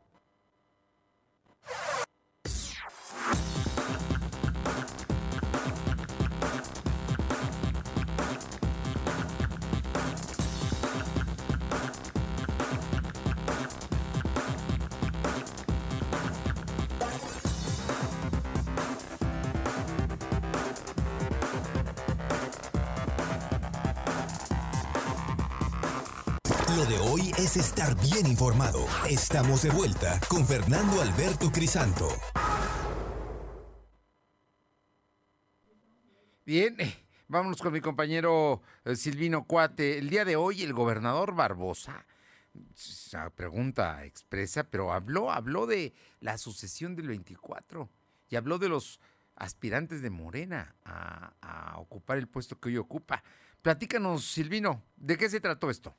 Lo de hoy es estar bien informado. Estamos de vuelta con Fernando Alberto Crisanto. Bien, eh, vámonos con mi compañero eh, Silvino Cuate. El día de hoy el gobernador Barbosa, esa pregunta expresa, pero habló, habló de la sucesión del 24 y habló de los aspirantes de Morena a, a ocupar el puesto que hoy ocupa. Platícanos, Silvino, ¿de qué se trató esto?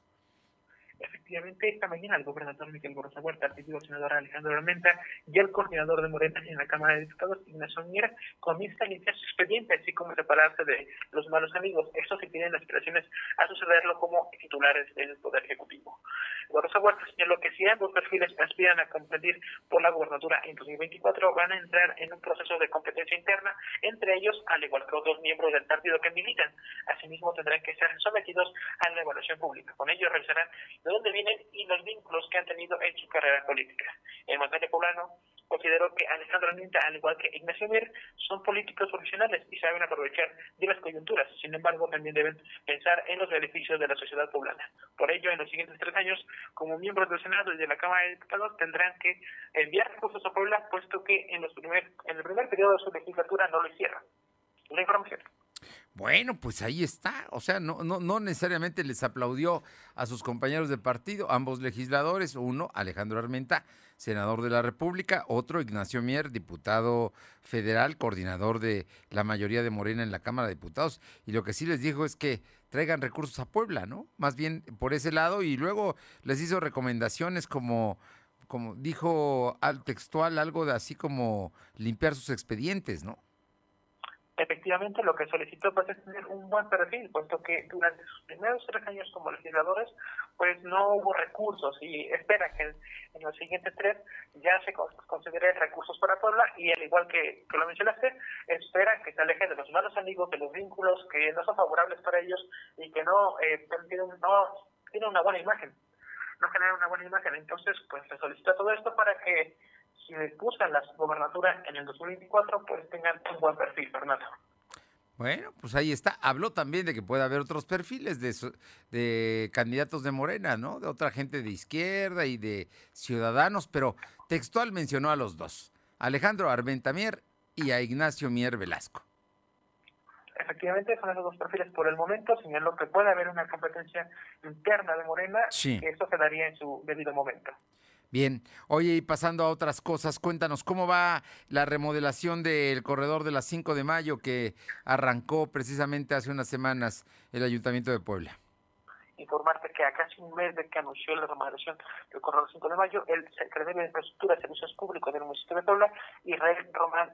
Efectivamente, esta mañana el gobernador Miguel Borrosa Huerta, el senador Alejandro Armenta y el coordinador de Morena en la Cámara de Diputados, Ignacio Miera, comienzan a iniciar su expediente, así como separarse de los malos amigos. Esto se tienen aspiraciones a sucederlo como titulares del Poder Ejecutivo. Borrosa Huerta señaló que si ambos perfiles aspiran a competir por la gobernatura en 2024, van a entrar en un proceso de competencia interna, entre ellos, al igual que otros miembros del partido que militan. Asimismo, tendrán que ser sometidos a la evaluación pública. Con ello, revisarán de dónde vienen y los vínculos que han tenido en su carrera política. El mandatario poblano consideró que Alejandro Armenta, al igual que Ignacio Mier, son políticos profesionales y saben aprovechar de las coyunturas. Sin embargo, también deben pensar en los beneficios de la sociedad poblana. Por ello, en los siguientes tres años, como miembros del Senado y de la Cámara de Diputados, tendrán que enviar recursos a Puebla, puesto que en, los primer, en el primer periodo de su legislatura no lo hicieron. La información. Bueno, pues ahí está. O sea, no, no, no necesariamente les aplaudió a sus compañeros de partido, ambos legisladores, uno, Alejandro Armenta, senador de la República, otro, Ignacio Mier, diputado federal, coordinador de la mayoría de Morena en la Cámara de Diputados. Y lo que sí les dijo es que traigan recursos a Puebla, ¿no? Más bien por ese lado, y luego les hizo recomendaciones como como dijo al textual algo de así como limpiar sus expedientes, ¿no? Efectivamente lo que solicitó pues es tener un buen perfil, puesto que durante sus primeros tres años como legisladores pues no hubo recursos y espera que en, los siguientes tres ya se considere recursos para Puebla y al igual que, que lo mencionaste, espera que se aleje de los malos amigos, de los vínculos que no son favorables para ellos y que no, eh, tienen, no tienen una buena imagen, no generan una buena imagen. Entonces pues se solicita todo esto para que si buscan las gobernaturas en el 2024, pues tengan un buen perfil, Fernando. Bueno, pues ahí está. Habló también de que puede haber otros perfiles de, de candidatos de Morena, ¿no? De otra gente de izquierda y de ciudadanos, pero textual mencionó a los dos, Alejandro Armentamier y a Ignacio Mier Velasco. Efectivamente, son esos dos perfiles por el momento, señaló que puede haber una competencia interna de Morena, y que eso se daría en su debido momento. Bien, oye, y pasando a otras cosas, cuéntanos cómo va la remodelación del corredor de las 5 de mayo que arrancó precisamente hace unas semanas el Ayuntamiento de Puebla. Informarte que a casi un mes de que anunció la remodelación del corredor 5 de mayo, el secretario de Infraestructura y Servicios Públicos del municipio de Puebla, Israel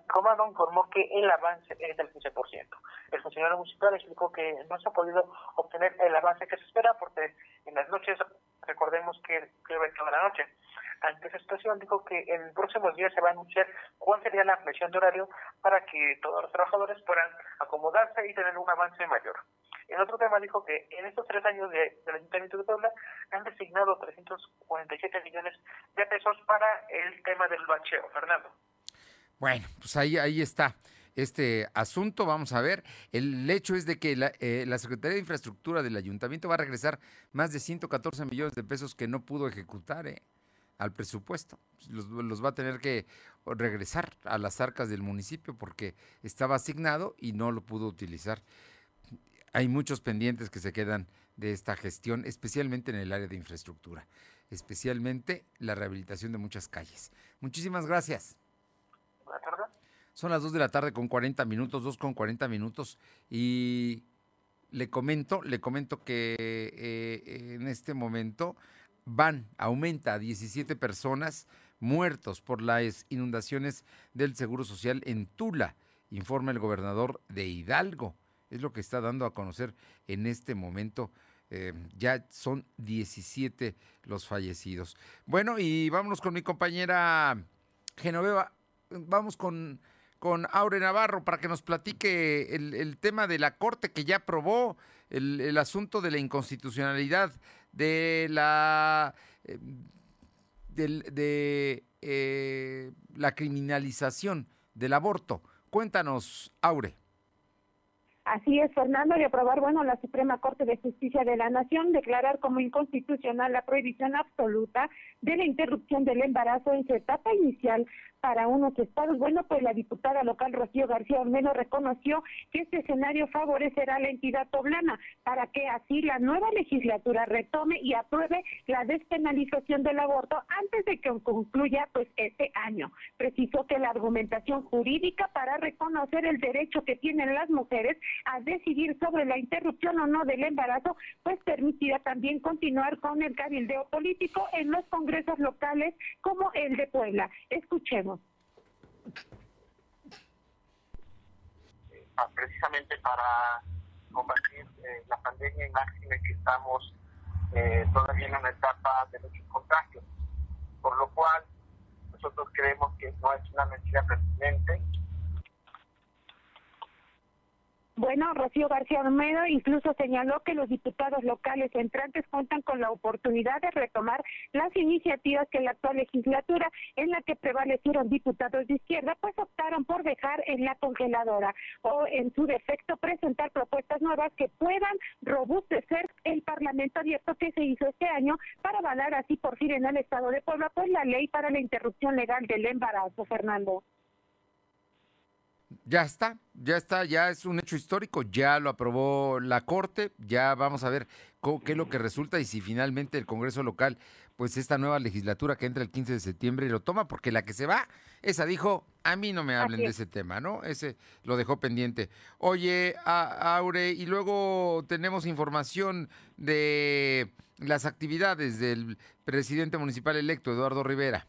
Romano, informó que el avance es del 15%. El funcionario municipal explicó que no se ha podido obtener el avance que se espera porque en las noches, recordemos que llueve toda la noche, ante esa situación dijo que en próximos días se va a anunciar cuál sería la ampliación de horario para que todos los trabajadores puedan acomodarse y tener un avance mayor. En otro tema dijo que en estos tres años de, del Ayuntamiento de Puebla han designado 347 millones de pesos para el tema del bacheo. Fernando. Bueno, pues ahí, ahí está este asunto. Vamos a ver. El hecho es de que la, eh, Secretaría de Infraestructura del Ayuntamiento va a regresar más de 114 millones de pesos que no pudo ejecutar eh, al presupuesto. Los, los, va a tener que regresar a las arcas del municipio porque estaba asignado y no lo pudo utilizar. Hay muchos pendientes que se quedan de esta gestión, especialmente en el área de infraestructura, especialmente la rehabilitación de muchas calles. Muchísimas gracias. Son las 2 de la tarde con 40 minutos, 2 con 40 minutos. Y le comento, le comento que eh, en este momento van, aumenta a 17 personas muertos por las inundaciones del Seguro Social en Tula, informa el gobernador de Hidalgo. Es lo que está dando a conocer en este momento. Eh, ya son 17 los fallecidos. Bueno, y vámonos con mi compañera Genoveva. Vamos con con Aure Navarro para que nos platique el, tema de la Corte que ya aprobó el, asunto de la inconstitucionalidad de la eh, de, eh, la criminalización del aborto. Cuéntanos, Aure. Así es, Fernando, y aprobar, bueno, la Suprema Corte de Justicia de la Nación declarar como inconstitucional la prohibición absoluta de la interrupción del embarazo en su etapa inicial para unos estados. Bueno, pues la diputada local Rocío García Olmedo reconoció que este escenario favorecerá a la entidad poblana para que así la nueva legislatura retome y apruebe la despenalización del aborto antes de que concluya pues este año. Precisó que la argumentación jurídica para reconocer el derecho que tienen las mujeres a decidir sobre la interrupción o no del embarazo, pues permitirá también continuar con el cabildeo político en los congresos locales como el de Puebla. Escuchemos. Ah, precisamente para combatir eh, la pandemia y máxima que estamos eh, todavía en una etapa de muchos contagios. Por lo cual, nosotros creemos que no es una medida pertinente Bueno, Rocío García Olmedo incluso señaló que los diputados locales entrantes cuentan con la oportunidad de retomar las iniciativas que la actual legislatura, en la que prevalecieron diputados de izquierda, pues optaron por dejar en la congeladora o, en su defecto, presentar propuestas nuevas que puedan robustecer el Parlamento abierto que se hizo este año para avalar así por fin en el Estado de Puebla, pues la ley para la interrupción legal del embarazo, Fernando. Ya está, ya está, ya es un hecho histórico, ya lo aprobó la Corte, ya vamos a ver qué es lo que resulta y si finalmente el Congreso local, pues esta nueva legislatura que entra el 15 de septiembre lo toma, porque la que se va, esa dijo, a mí no me hablen de ese tema, ¿no? Ese lo dejó pendiente. Oye, Aure, y luego tenemos información de las actividades del presidente municipal electo, Eduardo Rivera.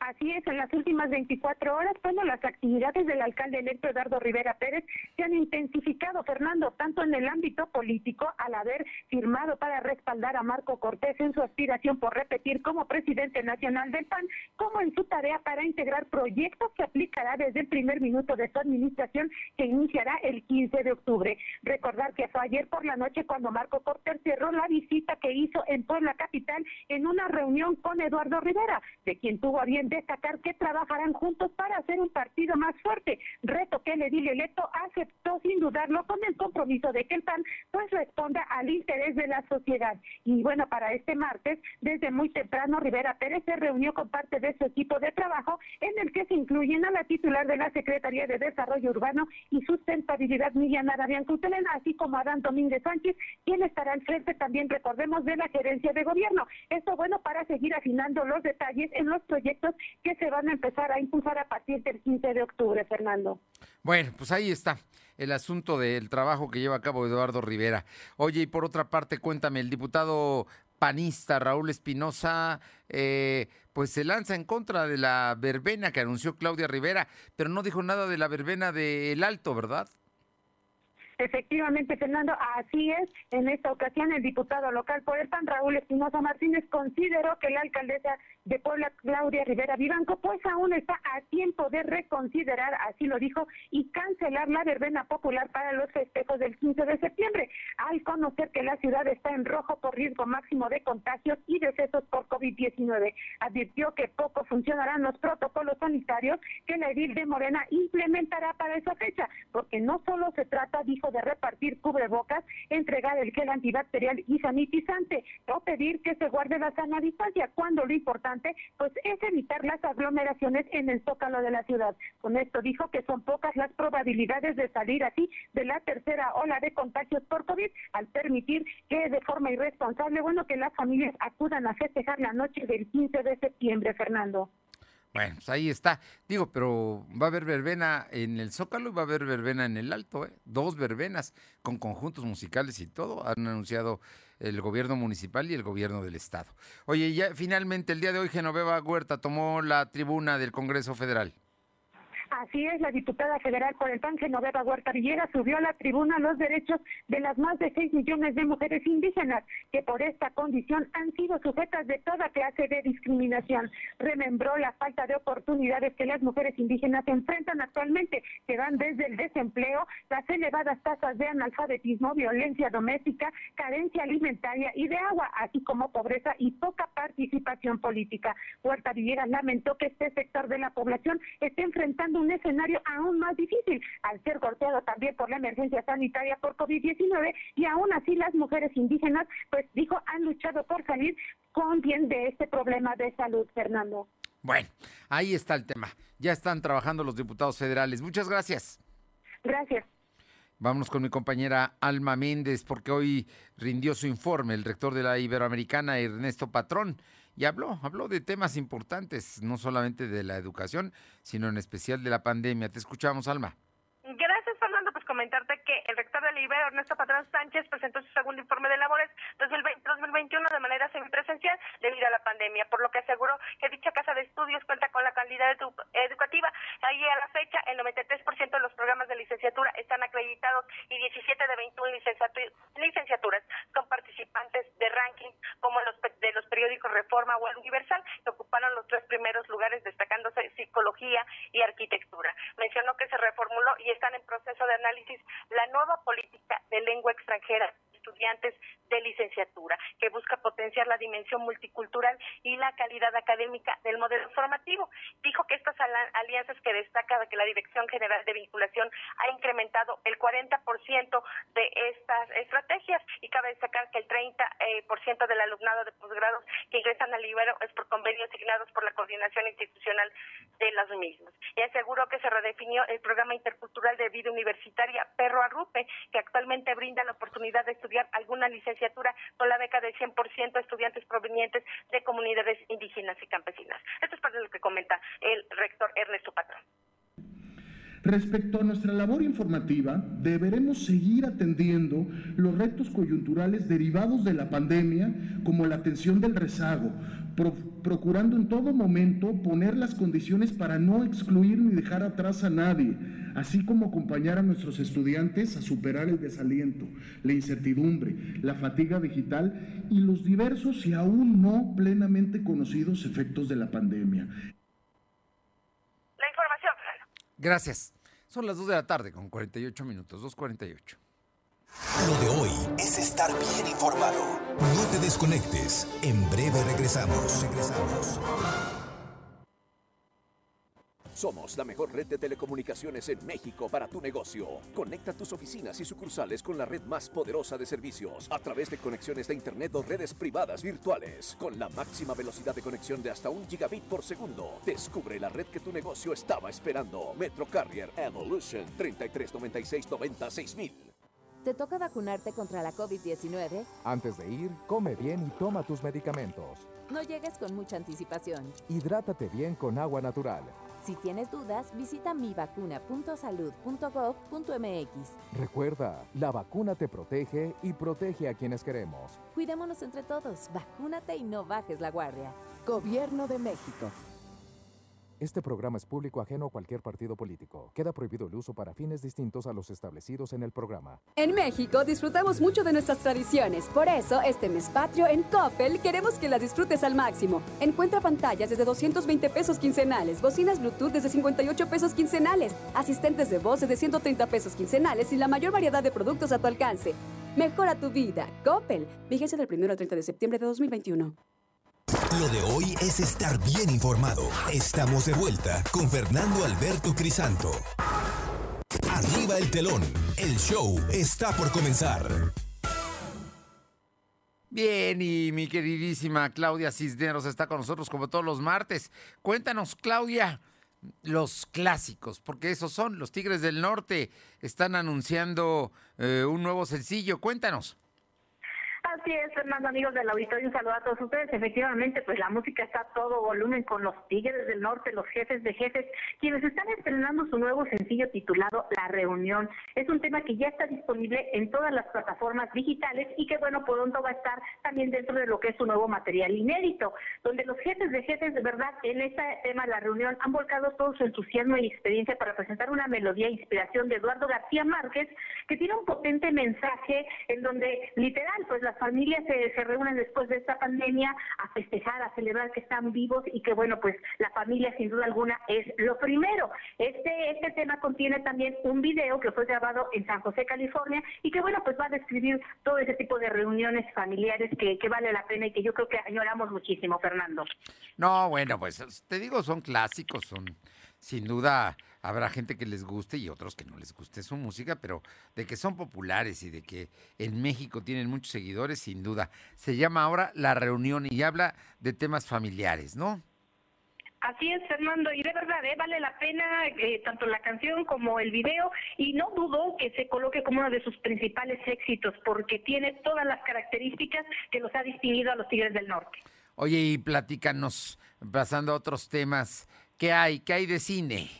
Así es, en las últimas 24 horas, bueno, las actividades del alcalde electo Eduardo Rivera Pérez se han intensificado, Fernando, tanto en el ámbito político, al haber firmado para respaldar a Marco Cortés en su aspiración por repetir como presidente nacional del PAN, como en su tarea para integrar proyectos que aplicará desde el primer minuto de su administración, que iniciará el 15 de octubre. Recordar que fue ayer por la noche cuando Marco Cortés cerró la visita que hizo en Puebla Capital en una reunión con Eduardo Rivera, de quien tuvo a bien destacar que trabajarán juntos para hacer un partido más fuerte, reto que el edil electo aceptó sin dudarlo con el compromiso de que el PAN pues responda al interés de la sociedad. Y bueno, para este martes, desde muy temprano, Rivera Pérez se reunió con parte de su equipo de trabajo en el que se incluyen a la titular de la Secretaría de Desarrollo Urbano y Sustentabilidad, Miriam Arabian Cutelen, así como Adán Domínguez Sánchez, quien estará al frente también, recordemos, de la gerencia de gobierno. Esto bueno para seguir afinando los detalles en los proyectos que se van a empezar a impulsar a partir del 15 de octubre, Fernando. Bueno, pues ahí está el asunto del trabajo que lleva a cabo Eduardo Rivera. Oye, y por otra parte, cuéntame, el diputado panista Raúl Espinosa, eh, pues se lanza en contra de la verbena que anunció Claudia Rivera, pero no dijo nada de la verbena del Alto, ¿verdad? Efectivamente, Fernando, así es. En esta ocasión, el diputado local por el PAN, Raúl Espinosa Martínez, consideró que la alcaldesa de Puebla, Claudia Rivera Vivanco, pues aún está a tiempo de reconsiderar, así lo dijo, y cancelar la verbena popular para los festejos del 15 de septiembre, al conocer que la ciudad está en rojo por riesgo máximo de contagios y decesos por COVID-19. Advirtió que poco funcionarán los protocolos sanitarios que la edil de Morena implementará para esa fecha, porque no solo se trata, dijo, de repartir cubrebocas, entregar el gel antibacterial y sanitizante, o pedir que se guarde la sana distancia, cuando lo importante pues es evitar las aglomeraciones en el zócalo de la ciudad. Con esto dijo que son pocas las probabilidades de salir así de la tercera ola de contagios por COVID al permitir que de forma irresponsable, bueno, que las familias acudan a festejar la noche del 15 de septiembre, Fernando. Bueno, pues ahí está. Digo, pero va a haber verbena en el Zócalo y va a haber verbena en el Alto, ¿eh? Dos verbenas con conjuntos musicales y todo. Han anunciado el gobierno municipal y el gobierno del estado. Oye, ya finalmente el día de hoy Genoveva Huerta tomó la tribuna del Congreso Federal. Así es, la diputada federal por el PAN, Genoveva Huerta Villegas, subió a la tribuna los derechos de las más de 6 millones de mujeres indígenas que por esta condición han sido sujetas de toda clase de discriminación. Remembró la falta de oportunidades que las mujeres indígenas enfrentan actualmente, que van desde el desempleo, las elevadas tasas de analfabetismo, violencia doméstica, carencia alimentaria y de agua, así como pobreza y poca participación política. Huerta Villegas lamentó que este sector de la población esté enfrentando un escenario aún más difícil al ser golpeado también por la emergencia sanitaria por COVID-19 y aún así las mujeres indígenas, pues dijo, han luchado por salir con bien de este problema de salud, Fernando. Bueno, ahí está el tema. Ya están trabajando los diputados federales. Muchas gracias. Gracias. Vámonos con mi compañera Alma Méndez, porque hoy rindió su informe el rector de la Iberoamericana, Ernesto Patrón y habló, habló de temas importantes, no solamente de la educación, sino en especial de la pandemia. Te escuchamos, Alma comentarte que el rector del Ibero, Ernesto Patrón Sánchez, presentó su segundo informe de labores 2020-2021 de manera semipresencial debido a la pandemia, por lo que aseguró que dicha casa de estudios cuenta con la calidad educativa. Ahí a la fecha, el 93% de los programas de licenciatura están acreditados y 17 de 21 licenciaturas son participantes de ranking como los de los periódicos Reforma o El Universal, que ocuparon los tres primeros lugares, destacándose psicología y arquitectura. Mencionó que se reformuló y están en proceso de análisis la nueva política de lengua extranjera estudiantes de licenciatura, que busca potenciar la dimensión multicultural y la calidad académica del modelo formativo. Dijo que estas alianzas que destaca que la Dirección General de Vinculación ha incrementado el 40% de estas estrategias y cabe destacar que el 30% eh, del alumnado de posgrados que ingresan al Ibero es por convenios asignados por la coordinación institucional de los mismos. Y aseguró que se redefinió el programa intercultural de vida universitaria Perro Arrupe, que actualmente brinda la oportunidad de estudiar alguna licenciatura con la beca del 100% a estudiantes provenientes de comunidades indígenas y campesinas. Esto es parte de lo que comenta el rector Ernesto Patrón. Respecto a nuestra labor informativa, deberemos seguir atendiendo los retos coyunturales derivados de la pandemia, como la atención del rezago, procurando en todo momento poner las condiciones para no excluir ni dejar atrás a nadie, así como acompañar a nuestros estudiantes a superar el desaliento, la incertidumbre, la fatiga digital y los diversos y aún no plenamente conocidos efectos de la pandemia. Gracias. Son las 2 de la tarde con 48 minutos, 2.48. Lo de hoy es estar bien informado. No te desconectes. En breve regresamos. Regresamos. Somos la mejor red de telecomunicaciones en México para tu negocio. Conecta tus oficinas y sucursales con la red más poderosa de servicios a través de conexiones de Internet o redes privadas virtuales. Con la máxima velocidad de conexión de hasta un gigabit por segundo. Descubre la red que tu negocio estaba esperando. Metro Carrier Evolution 3396 ¿Te toca vacunarte contra la COVID-19? Antes de ir, come bien y toma tus medicamentos. No llegues con mucha anticipación. Hidrátate bien con agua natural. Si tienes dudas, visita mivacuna.salud.gov.mx. Recuerda, la vacuna te protege y protege a quienes queremos. Cuidémonos entre todos, vacúnate y no bajes la guardia. Gobierno de México. Este programa es público ajeno a cualquier partido político. Queda prohibido el uso para fines distintos a los establecidos en el programa. En México disfrutamos mucho de nuestras tradiciones. Por eso, este mes patrio en Coppel queremos que las disfrutes al máximo. Encuentra pantallas desde 220 pesos quincenales, bocinas Bluetooth desde 58 pesos quincenales, asistentes de voz desde 130 pesos quincenales y la mayor variedad de productos a tu alcance. Mejora tu vida. Coppel. Vigencia del 1 al 30 de septiembre de 2021. Lo de hoy es estar bien informado. Estamos de vuelta con Fernando Alberto Crisanto. Arriba el telón. El show está por comenzar. Bien, y mi queridísima Claudia Cisneros está con nosotros como todos los martes. Cuéntanos, Claudia, los clásicos, porque esos son los Tigres del Norte. Están anunciando eh, un nuevo sencillo. Cuéntanos. Así es, Fernando, amigos del auditorio, un saludo a todos ustedes. Efectivamente, pues la música está a todo volumen con los Tigres del Norte, los jefes de jefes, quienes están estrenando su nuevo sencillo titulado La Reunión. Es un tema que ya está disponible en todas las plataformas digitales y que, bueno, pronto va a estar también dentro de lo que es su nuevo material inédito, donde los jefes de jefes, de verdad, en este tema La Reunión han volcado todo su entusiasmo y experiencia para presentar una melodía e inspiración de Eduardo García Márquez, que tiene un potente mensaje en donde, literal, pues las familias se, se, reúnen después de esta pandemia a festejar, a celebrar que están vivos y que bueno, pues la familia sin duda alguna es lo primero. Este, este tema contiene también un video que fue grabado en San José, California y que bueno, pues va a describir todo ese tipo de reuniones familiares que, que vale la pena y que yo creo que añoramos muchísimo, Fernando. No, bueno, pues te digo, son clásicos, son sin duda habrá gente que les guste y otros que no les guste su música, pero de que son populares y de que en México tienen muchos seguidores, sin duda. Se llama ahora La Reunión y habla de temas familiares, ¿no? Así es, Fernando, y de verdad ¿eh? vale la pena eh, tanto la canción como el video, y no dudo que se coloque como uno de sus principales éxitos, porque tiene todas las características que los ha distinguido a los Tigres del Norte. Oye, y platícanos, pasando a otros temas, ¿qué hay? ¿Qué hay de cine?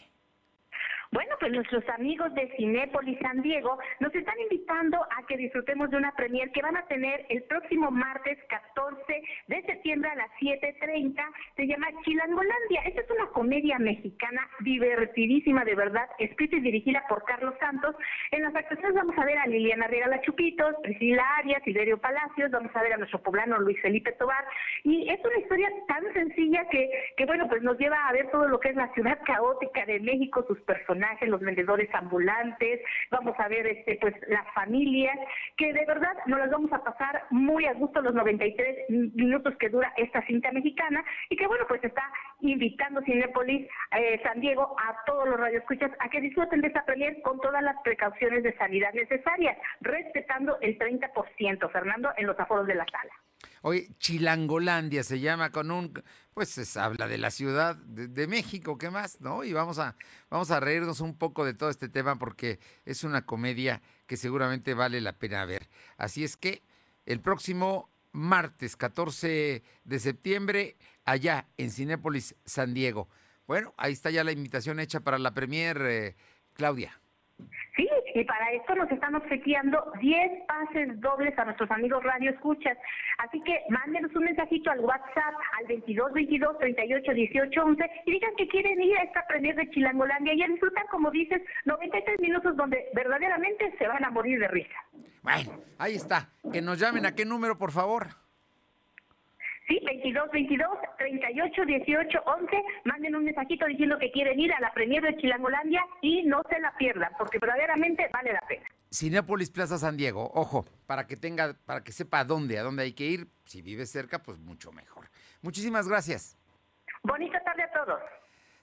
Bueno, pues nuestros amigos de Cinépolis San Diego nos están invitando a que disfrutemos de una premier que van a tener el próximo martes 14 de septiembre a las 7.30. Se llama Chilangolandia. Esta es una comedia mexicana divertidísima, de verdad, escrita y dirigida por Carlos Santos. En las actuaciones vamos a ver a Liliana Regala Chupitos, Priscila Arias, Silverio Palacios, vamos a ver a nuestro poblano Luis Felipe Tobar. Y es una historia tan sencilla que, que bueno, pues nos lleva a ver todo lo que es la ciudad caótica de México, sus personajes los vendedores ambulantes, vamos a ver este pues las familias, que de verdad nos las vamos a pasar muy a gusto los 93 minutos que dura esta cinta mexicana y que bueno pues está invitando Cinepolis eh, San Diego a todos los radioescuchas a que disfruten de esta premier con todas las precauciones de sanidad necesarias, respetando el 30%, Fernando, en los aforos de la sala. Oye, Chilangolandia se llama con un, pues se habla de la ciudad de, México, ¿qué más? ¿No? Y vamos a, vamos a reírnos un poco de todo este tema porque es una comedia que seguramente vale la pena ver. Así es que el próximo martes 14 de septiembre, allá en Cinépolis San Diego. Bueno, ahí está ya la invitación hecha para la premier, eh, Claudia. Sí, y para esto nos están obsequiando 10 pases dobles a nuestros amigos Radio Escuchas. Así que mándenos un mensajito al WhatsApp al 22 22 38 18 11 y digan que quieren ir a esta premier de Chilangolandia y a disfrutar, como dices, 93 minutos donde verdaderamente se van a morir de risa. Bueno, ahí está. Que nos llamen a qué número, por favor. Sí, 22 22 38 18 11. Manden un mensajito diciendo que quieren ir a la premier de Chilangolandia y no se la pierdan, porque verdaderamente vale la pena. Cinépolis Plaza San Diego, ojo, para que tenga, para que sepa a dónde, a dónde hay que ir. Si vive cerca, pues mucho mejor. Muchísimas gracias. Bonita tarde a todos.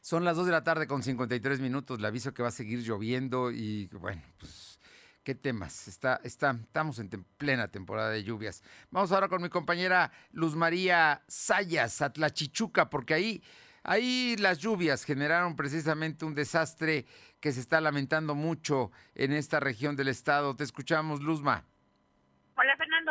Son las 2 de la tarde con 53 minutos. Le aviso que va a seguir lloviendo y bueno, pues qué temas. Está, está, estamos en plena temporada de lluvias. Vamos ahora con mi compañera Luz María Sayas, Atlachichuca, porque ahí, ahí las lluvias generaron precisamente un desastre que se está lamentando mucho en esta región del estado. Te escuchamos, Luzma.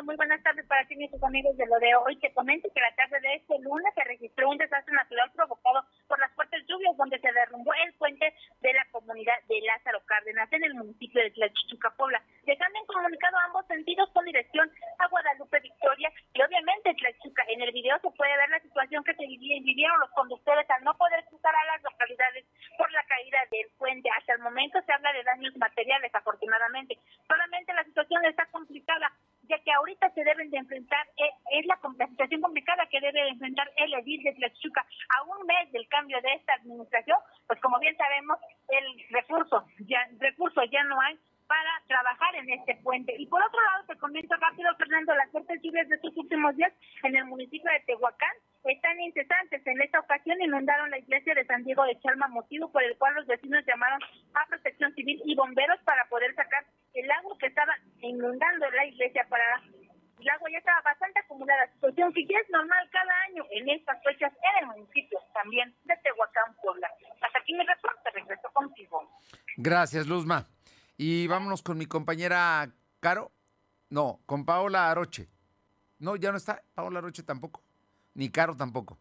Muy buenas tardes para ti, y tus amigos de lo de hoy. Te comento que la tarde de este lunes se registró un desastre natural provocado por las fuertes lluvias, donde se derrumbó el puente de la comunidad de Lázaro Cárdenas en el municipio de Tlachichuca, Puebla, dejando incomunicado ambos sentidos con dirección a Guadalupe Victoria y obviamente Tlachichuca. En el video se puede ver la situación que se vivieron los conductores al no poder cruzar a las localidades por la caída del puente. Hasta el momento se habla de daños materiales, afortunadamente. Solamente la situación está complicada ya que ahorita se deben de enfrentar, eh, es la, la situación complicada que debe de enfrentar el edil de Tlaxchuca a un mes del cambio de esta administración, pues como bien sabemos, el recurso, ya, recurso ya no hay para trabajar en este puente. Y por otro lado, te comento rápido, Fernando, las fuertes lluvias de estos últimos días en el municipio de Tehuacán están incesantes. En esta ocasión inundaron la iglesia de San Diego de Chalma, motivo por el cual los vecinos llamaron a protección civil y bomberos para poder sacar el agua que estaba inundando la iglesia para el agua ya estaba bastante acumulada, situación que ya es normal cada año en estas fechas en el municipio también de Tehuacán, Puebla. Hasta aquí mi reporte, regreso contigo. Gracias, Luzma. Y vámonos con mi compañera Caro. No, con Paola Aroche. No, ya no está. Paola Aroche tampoco. Ni Caro tampoco.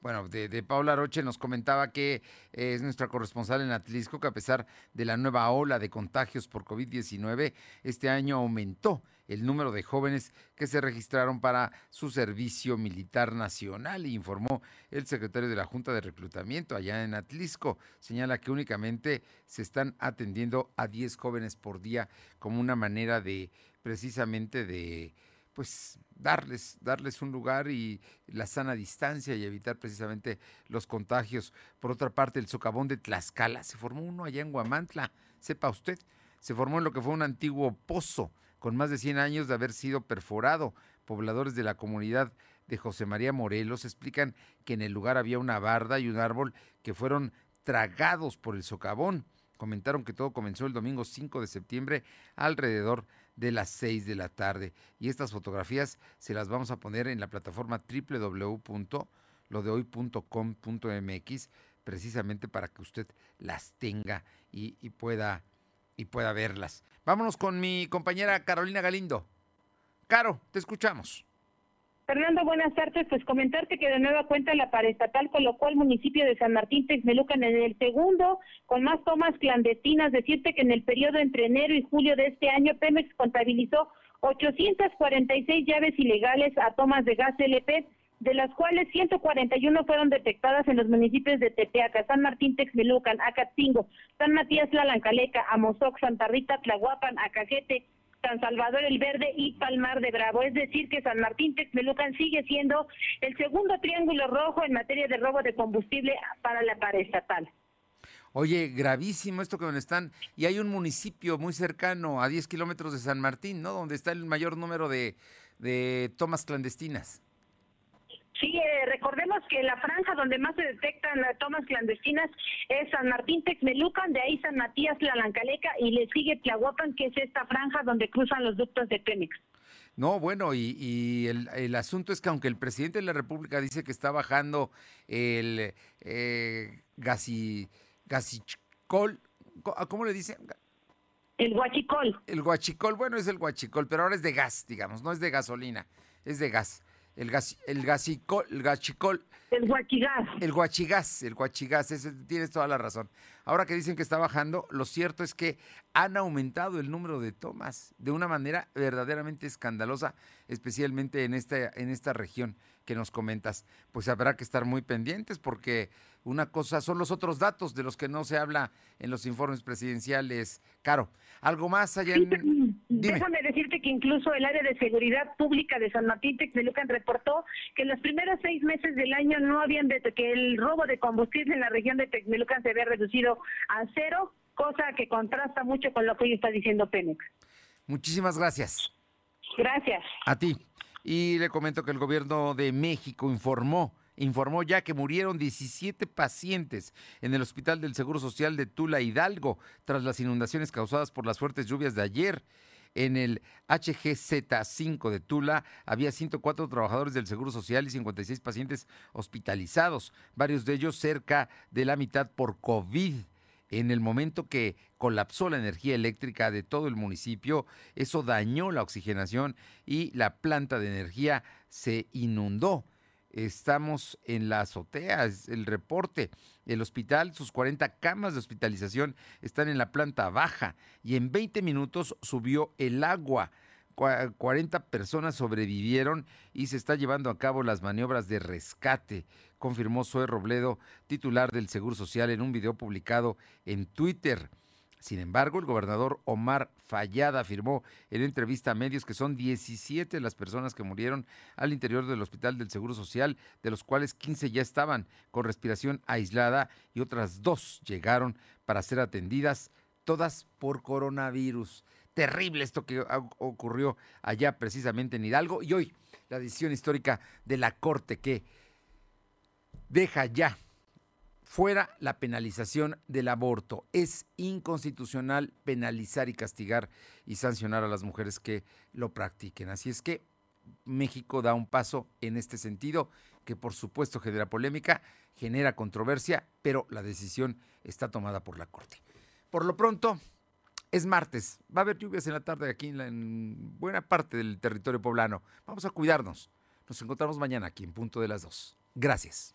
Bueno, de, Paula Aroche nos comentaba que eh, es nuestra corresponsal en Atlisco, que a pesar de la nueva ola de contagios por COVID-19, este año aumentó el número de jóvenes que se registraron para su servicio militar nacional, informó el secretario de la Junta de Reclutamiento allá en Atlisco. Señala que únicamente se están atendiendo a 10 jóvenes por día como una manera de precisamente de pues darles, darles un lugar y la sana distancia y evitar precisamente los contagios. Por otra parte, el socavón de Tlaxcala, se formó uno allá en Guamantla, sepa usted, se formó en lo que fue un antiguo pozo con más de 100 años de haber sido perforado. Pobladores de la comunidad de José María Morelos explican que en el lugar había una barda y un árbol que fueron tragados por el socavón. Comentaron que todo comenzó el domingo 5 de septiembre alrededor de las 6 de la tarde. Y estas fotografías se las vamos a poner en la plataforma www.lodehoy.com.mx precisamente para que usted las tenga y, pueda, y pueda verlas. Vámonos con mi compañera Carolina Galindo. Caro, te escuchamos. Fernando, buenas tardes. Pues comentarte que de nueva cuenta la paraestatal colocó al municipio de San Martín Texmelucan en el segundo con más tomas clandestinas. Decirte que en el periodo entre enero y julio de este año Pemex contabilizó 846 llaves ilegales a tomas de gas LP, de las cuales 141 fueron detectadas en los municipios de Tepeaca, San Martín Texmelucan, Acatzingo, San Matías Lalancaleca, Amozoc, Santa Rita, Tlahuapan, Acajete, San Salvador el Verde y Palmar de Bravo. Es decir, que San Martín Texmelucan sigue siendo el segundo triángulo rojo en materia de robo de combustible para la paraestatal. Oye, gravísimo esto que donde están. Y hay un municipio muy cercano, a 10 kilómetros de San Martín, ¿no? Donde está el mayor número de, de tomas clandestinas. Sí, eh, recordemos que la franja donde más se detectan las tomas clandestinas es San Martín Texmelucan, de ahí San Matías Lalancaleca y le sigue Tlahuapan, que es esta franja donde cruzan los ductos de Pemex. No, bueno, y, y el, el, asunto es que aunque el presidente de la República dice que está bajando el eh, gasi, gasichicol, ¿cómo le dicen? El guachicol. El guachicol, bueno, es el guachicol, pero ahora es de gas, digamos, no es de gasolina, es de gas el gas, el gasicol, el gachicol. El guachigás. El guachigás, el guachigás, tienes toda la razón. Ahora que dicen que está bajando, lo cierto es que han aumentado el número de tomas de una manera verdaderamente escandalosa, especialmente en esta, en esta región que nos comentas. Pues habrá que estar muy pendientes porque una cosa son los otros datos de los que no se habla en los informes presidenciales. Caro, algo más allá en... Déjame decirte que incluso el área de seguridad pública de San Martín Texmelucan reportó que en los primeros seis meses del año no habían de, que el robo de combustible en la región de Texmelucan se había reducido a cero, cosa que contrasta mucho con lo que hoy está diciendo Pemex. Muchísimas gracias. Gracias. A ti. Y le comento que el gobierno de México informó informó ya que murieron 17 pacientes en el Hospital del Seguro Social de Tula Hidalgo tras las inundaciones causadas por las fuertes lluvias de ayer. En el HGZ5 de Tula había 104 trabajadores del Seguro Social y 56 pacientes hospitalizados, varios de ellos cerca de la mitad por COVID en el momento que colapsó la energía eléctrica de todo el municipio, eso dañó la oxigenación y la planta de energía se inundó. Estamos en la azotea, es el reporte. El hospital, sus 40 camas de hospitalización están en la planta baja y en 20 minutos subió el agua. 40 personas sobrevivieron y se está llevando a cabo las maniobras de rescate, confirmó Zoe Robledo, titular del Seguro Social, en un video publicado en Twitter. Sin embargo, el gobernador Omar Fallada afirmó en entrevista a medios que son 17 las personas que murieron al interior del Hospital del Seguro Social, de los cuales 15 ya estaban con respiración aislada y otras dos llegaron para ser atendidas, todas por coronavirus. Terrible esto que ocurrió allá precisamente en Hidalgo y hoy la decisión histórica de la Corte que deja ya fuera la penalización del aborto. Es inconstitucional penalizar y castigar y sancionar a las mujeres que lo practiquen. Así es que México da un paso en este sentido que por supuesto genera polémica, genera controversia, pero la decisión está tomada por la Corte. Por lo pronto, es martes, va a haber lluvias en la tarde aquí en, en buena parte del territorio poblano. Vamos a cuidarnos. Nos encontramos mañana aquí en punto de las dos. Gracias.